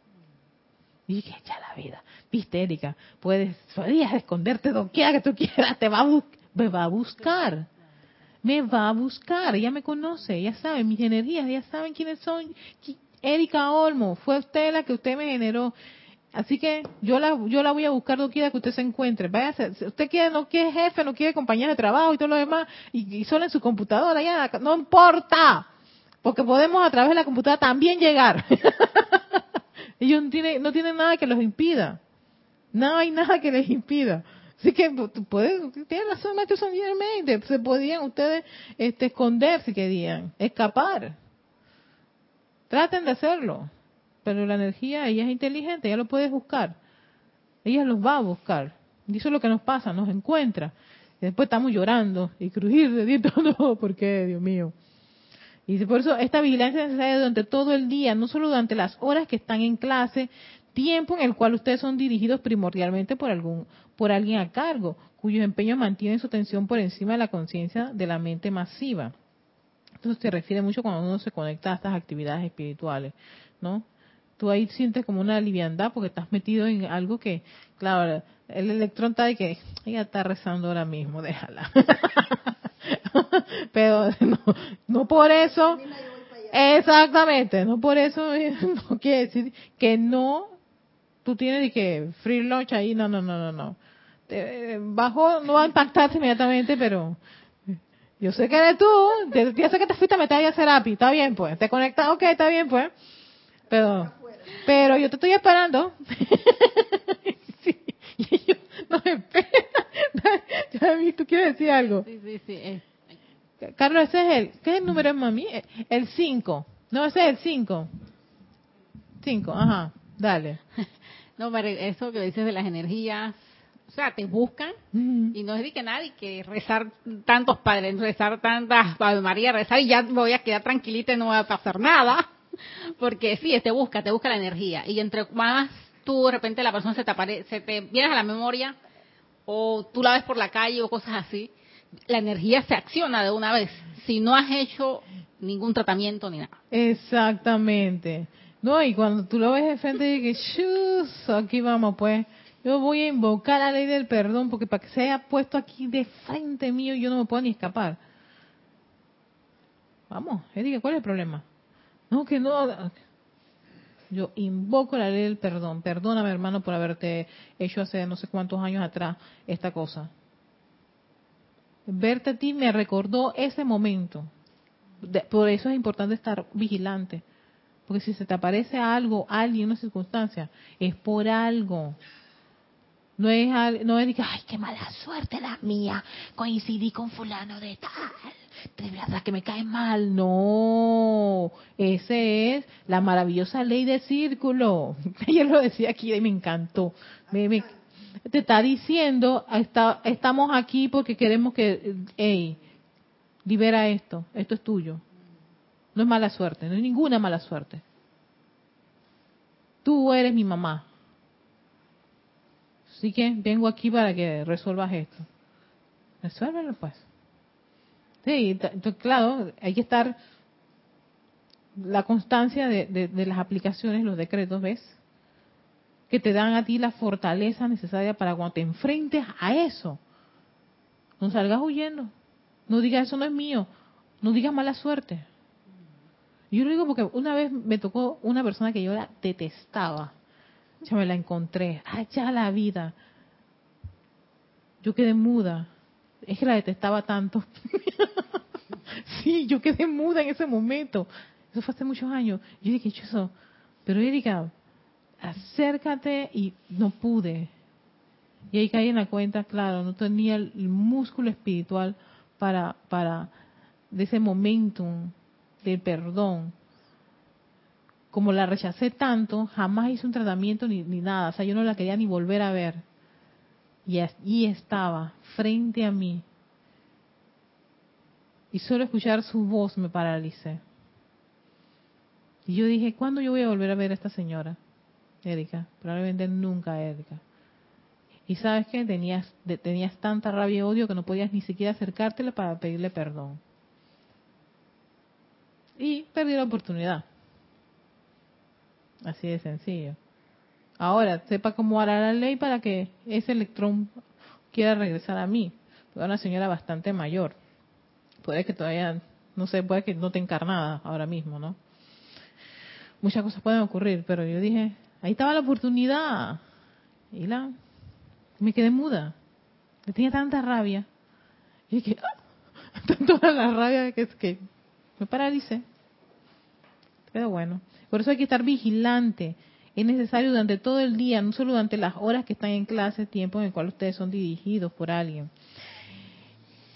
Y dije, ya la vida. Viste, Erika, puedes, podrías esconderte donde quiera que tú quieras, te va a, me va a buscar me va a buscar, ella me conoce, ella sabe mis energías, ella saben quiénes son. Erika Olmo, fue usted la que usted me generó. Así que yo la, yo la voy a buscar donde quiera que usted se encuentre. Vaya, si usted quiere, no quiere jefe, no quiere compañía de trabajo y todo lo demás, y, solo en su computadora, ya, no importa, porque podemos a través de la computadora también llegar. Ellos no tienen, no tienen nada que los impida. No hay nada que les impida. Así que pueden, tienen razón, maestro San Germain, se podían ustedes este, esconder si querían, escapar. Traten de hacerlo, pero la energía, ella es inteligente, ella lo puede buscar, ella los va a buscar. Y eso es lo que nos pasa, nos encuentra. Y después estamos llorando y crujir de dientes, no, ¿por qué, Dios mío? Y por eso esta vigilancia es necesaria durante todo el día, no solo durante las horas que están en clase, tiempo en el cual ustedes son dirigidos primordialmente por algún por alguien a cargo, cuyos empeños mantienen su atención por encima de la conciencia de la mente masiva. Entonces se refiere mucho cuando uno se conecta a estas actividades espirituales, ¿no? Tú ahí sientes como una liviandad porque estás metido en algo que, claro, el electrón está de que ella está rezando ahora mismo, déjala. Pero no, no por eso, exactamente, no por eso no quiere decir que no tú tienes que free lunch ahí, no, no, no, no, no. Bajo no va a impactarte inmediatamente, pero yo sé que eres tú, yo sé que te fuiste a meter a Serapi, está bien pues, te conectas, ok, está bien pues, pero, pero yo te estoy esperando. sí, yo, no me espera. ¿Tú quieres decir algo? Sí, sí, sí. Eh, Carlos, ese es el, ¿qué número es mami? El 5. No, ese es el 5. 5, ajá, dale. No, pero eso que dices de las energías, o sea, te buscan y no es de que nadie que rezar tantos padres, rezar tantas Ave María, rezar y ya me voy a quedar tranquilita y no va a pasar nada. Porque sí, te busca, te busca la energía. Y entre más tú de repente la persona se te aparece, se te viene a la memoria o tú la ves por la calle o cosas así, la energía se acciona de una vez. Si no has hecho ningún tratamiento ni nada. Exactamente. No, y cuando tú lo ves de frente, y que aquí vamos, pues. Yo voy a invocar la ley del perdón, porque para que se haya puesto aquí de frente mío, yo no me puedo ni escapar. Vamos, Erika, ¿cuál es el problema? No, que no. Yo invoco la ley del perdón. Perdóname, hermano, por haberte hecho hace no sé cuántos años atrás esta cosa. Verte a ti me recordó ese momento. por eso es importante estar vigilante. Porque si se te aparece algo, alguien, una circunstancia, es por algo. No es, no es de que, ay, qué mala suerte la mía, coincidí con fulano de tal de verdad que me cae mal. No, ese es la maravillosa ley del círculo. Ella lo decía aquí y me encantó. te está diciendo, está, estamos aquí porque queremos que, hey, libera esto, esto es tuyo. No es mala suerte, no hay ninguna mala suerte. Tú eres mi mamá. Así que vengo aquí para que resuelvas esto. Resuélvelo pues. Sí, claro, hay que estar la constancia de, las aplicaciones, los decretos, ¿ves? Que te dan a ti la fortaleza necesaria para cuando te enfrentes a eso. No salgas huyendo. No digas, eso no es mío. No digas mala suerte. Yo lo digo porque una vez me tocó una persona que yo la detestaba. Ya me la encontré. Allá la vida. Yo quedé muda es que la detestaba tanto. sí, yo quedé muda en ese momento. Eso fue hace muchos años. Yo dije, eso. Pero Erika, acércate y no pude. Y ahí caí en la cuenta, claro, no tenía el, músculo espiritual para, para, de ese momentum del perdón. Como la rechacé tanto, jamás hice un tratamiento ni, ni nada. O sea, yo no la quería ni volver a ver y allí estaba, frente a mí. Y solo escuchar su voz me paralicé. Y yo dije, ¿cuándo yo voy a volver a ver a esta señora? Erika, probablemente nunca, Erika. Y sabes qué, tenías, tenías tanta rabia y odio que no podías ni siquiera acercártela para pedirle perdón. Y perdí la oportunidad. Así de sencillo. Ahora, sepa cómo hará la ley para que ese electrón quiera regresar a mí. Fue una señora bastante mayor. Puede que todavía, no sé, puede que no te encarnada ahora mismo, ¿no? Muchas cosas pueden ocurrir, pero yo dije, ahí estaba la oportunidad. Y la, me quedé muda. Le tenía tanta rabia. Y dije, ¡ah! toda la rabia que, que me paralicé. Pero bueno. Por eso hay que estar vigilante es necesario durante todo el día, no solo durante las horas que están en clase, tiempo en el cual ustedes son dirigidos por alguien.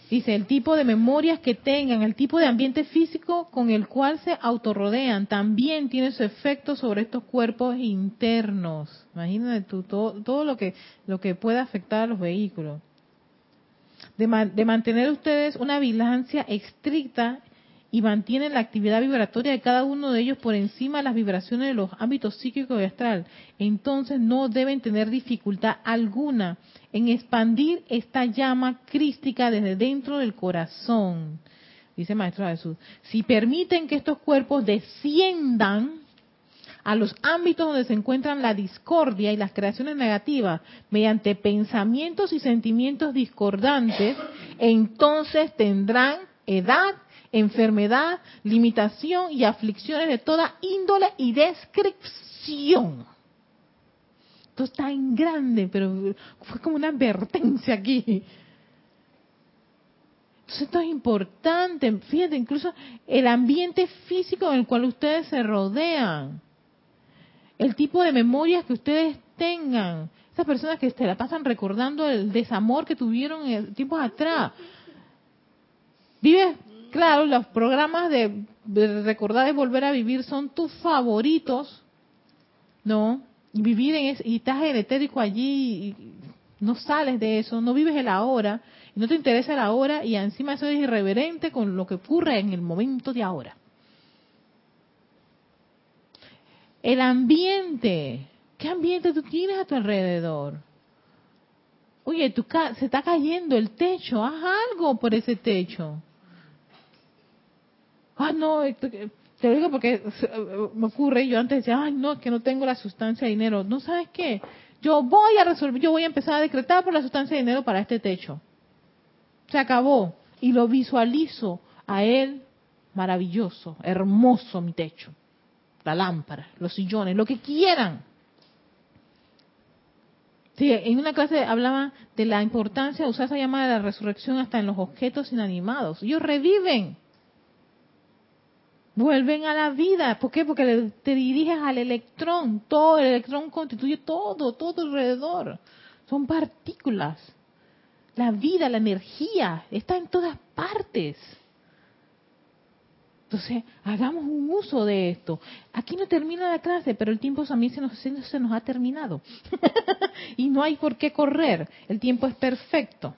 Dice, el tipo de memorias que tengan, el tipo de ambiente físico con el cual se autorrodean, también tiene su efecto sobre estos cuerpos internos. Imagínate tú todo, todo lo que lo que puede afectar a los vehículos. De, de mantener ustedes una vigilancia estricta y mantienen la actividad vibratoria de cada uno de ellos por encima de las vibraciones de los ámbitos psíquico y astral, entonces no deben tener dificultad alguna en expandir esta llama crística desde dentro del corazón. Dice Maestro Jesús, si permiten que estos cuerpos desciendan a los ámbitos donde se encuentran la discordia y las creaciones negativas mediante pensamientos y sentimientos discordantes, entonces tendrán edad enfermedad, limitación y aflicciones de toda índole y descripción. Esto es tan grande, pero fue como una advertencia aquí. Entonces esto es importante. Fíjate, incluso el ambiente físico en el cual ustedes se rodean. El tipo de memorias que ustedes tengan. Esas personas que se la pasan recordando el desamor que tuvieron tiempos atrás. Vives claro, los programas de, recordar y volver a vivir son tus favoritos, ¿no? Y vivir en ese, y estás en etérico allí, y no sales de eso, no vives el ahora, y no te interesa el ahora, y encima eso es irreverente con lo que ocurre en el momento de ahora. El ambiente, ¿qué ambiente tú tienes a tu alrededor? Oye, tu se está cayendo el techo, haz algo por ese techo. Ah, no, te lo digo porque eh, me ocurre, yo antes decía, ay, no, es que no tengo la sustancia de dinero. No, ¿sabes qué? Yo voy a resolver, yo voy a empezar a decretar por la sustancia de dinero para este techo. Se acabó. Y lo visualizo a él maravilloso, hermoso mi techo. La lámpara, los sillones, lo que quieran. Sí, en una clase hablaba de la importancia de usar esa llamada de la resurrección hasta en los objetos inanimados. Ellos reviven. Vuelven a la vida. ¿Por qué? Porque te diriges al electrón. Todo el electrón constituye todo, todo alrededor. Son partículas. La vida, la energía, está en todas partes. Entonces, hagamos un uso de esto. Aquí no termina la clase, pero el tiempo también se nos, se nos ha terminado. y no hay por qué correr. El tiempo es perfecto.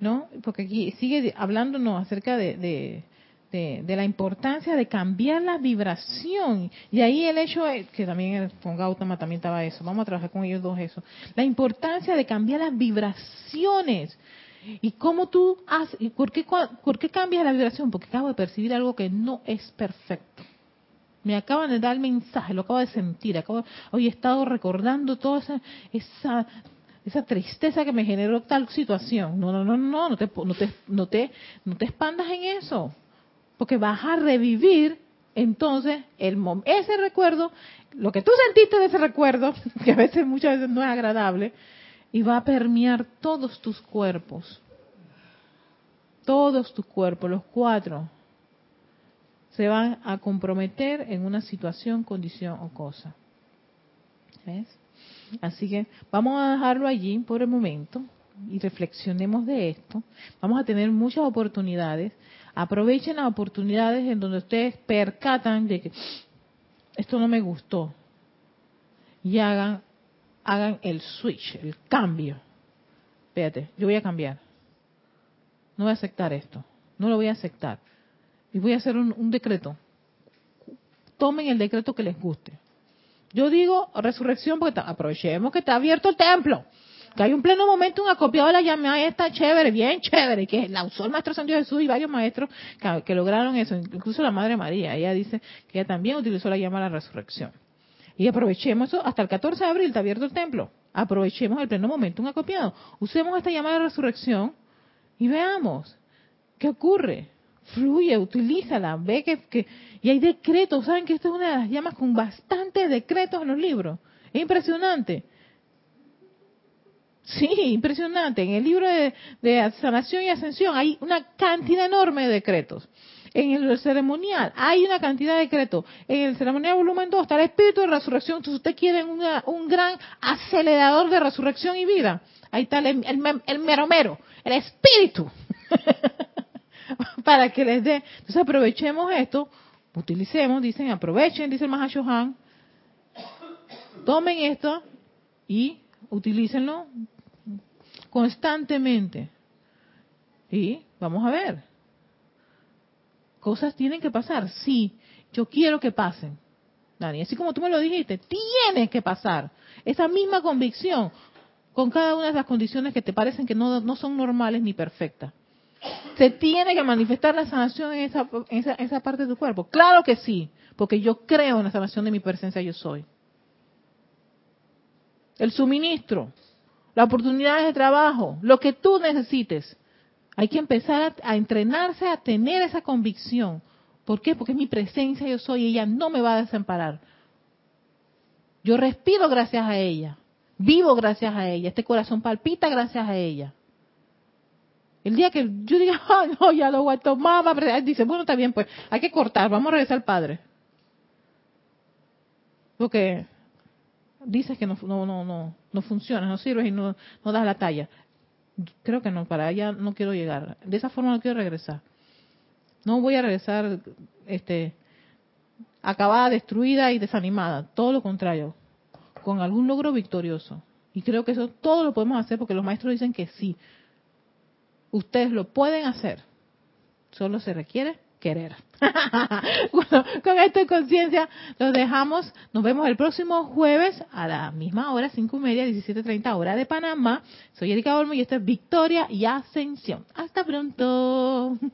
¿No? Porque aquí sigue hablándonos acerca de, de, la importancia de cambiar la vibración. Y ahí el hecho, es, que también con Gautama también estaba eso, vamos a trabajar con ellos dos eso. La importancia de cambiar las vibraciones. ¿Y cómo tú haces? ¿Y por qué, por qué cambias la vibración? Porque acabo de percibir algo que no es perfecto. Me acaban de dar el mensaje, lo acabo de sentir. Acabo, hoy he estado recordando toda esa, esa, esa tristeza que me generó tal situación. No, no, no, no, no te, no te, no te, no te expandas en eso. Porque vas a revivir entonces el ese recuerdo, lo que tú sentiste de ese recuerdo, que a veces, muchas veces no es agradable, y va a permear todos tus cuerpos. Todos tus cuerpos, los cuatro, se van a comprometer en una situación, condición o cosa. ¿Ves? Así que vamos a dejarlo allí por el momento y reflexionemos de esto. Vamos a tener muchas oportunidades. Aprovechen las oportunidades en donde ustedes percatan de que esto no me gustó y hagan hagan el switch, el cambio. Fíjate, yo voy a cambiar. No voy a aceptar esto. No lo voy a aceptar. Y voy a hacer un, decreto. Tomen el decreto que les guste. Yo digo resurrección porque aprovechemos que está abierto el templo. Que hay un pleno momento, un acopiado de la llama esta chévere, bien chévere, que la usó el Maestro San Jesús y varios maestros que, lograron eso, incluso la Madre María. Ella dice que ella también utilizó la llama de la resurrección. Y aprovechemos eso, hasta el 14 de abril está abierto el templo. Aprovechemos el pleno momento un acopiado. Usemos esta llamada de resurrección y veamos qué ocurre. Fluye, utilízala, ve que, que... Y hay decretos, ¿saben que esta es una de las llamas con bastantes decretos en los libros? Es impresionante. Sí, impresionante. En el libro de, de, sanación y ascensión hay una cantidad enorme de decretos en el ceremonial hay una cantidad de decretos. En el ceremonial volumen 2 está el espíritu de resurrección. Si usted quiere un gran acelerador de resurrección y vida, ahí está el, el, mero mero, el espíritu. Para que les dé. Entonces aprovechemos esto, utilicemos, dicen, aprovechen, dice el Mahashohan. Tomen esto y utilícenlo constantemente. Y vamos a ver cosas tienen que pasar. Sí, yo quiero que pasen. Dani, así como tú me lo dijiste, tiene que pasar. Esa misma convicción con cada una de las condiciones que te parecen que no, no son normales ni perfectas. Se tiene que manifestar la sanación en esa, en esa, esa parte de tu cuerpo. Claro que sí, porque yo creo en la sanación de mi presencia, yo soy. El suministro, las oportunidades de trabajo, lo que tú necesites. Hay que empezar a, entrenarse a tener esa convicción. ¿Por qué? Porque es mi presencia, yo soy, ella no me va a desamparar. Yo respiro gracias a ella, vivo gracias a ella, este corazón palpita gracias a ella. El día que yo diga, ah, no, ya lo voy a dice, bueno, está bien, pues hay que cortar, vamos a regresar al Padre. Porque dices que no, no, no, no, no funciona, no sirves y no, no das la talla creo que no, para allá no quiero llegar. De esa forma no quiero regresar. No voy a regresar este acabada, destruida y desanimada. Todo lo contrario, con algún logro victorioso. Y creo que eso todo lo podemos hacer porque los maestros dicen que sí. Ustedes lo pueden hacer. Solo se requiere querer. bueno, con esto en conciencia los dejamos. Nos vemos el próximo jueves a la misma hora, cinco y media, 17.30 hora de Panamá. Soy Erika Olmo y esto es Victoria y Ascensión. Hasta pronto.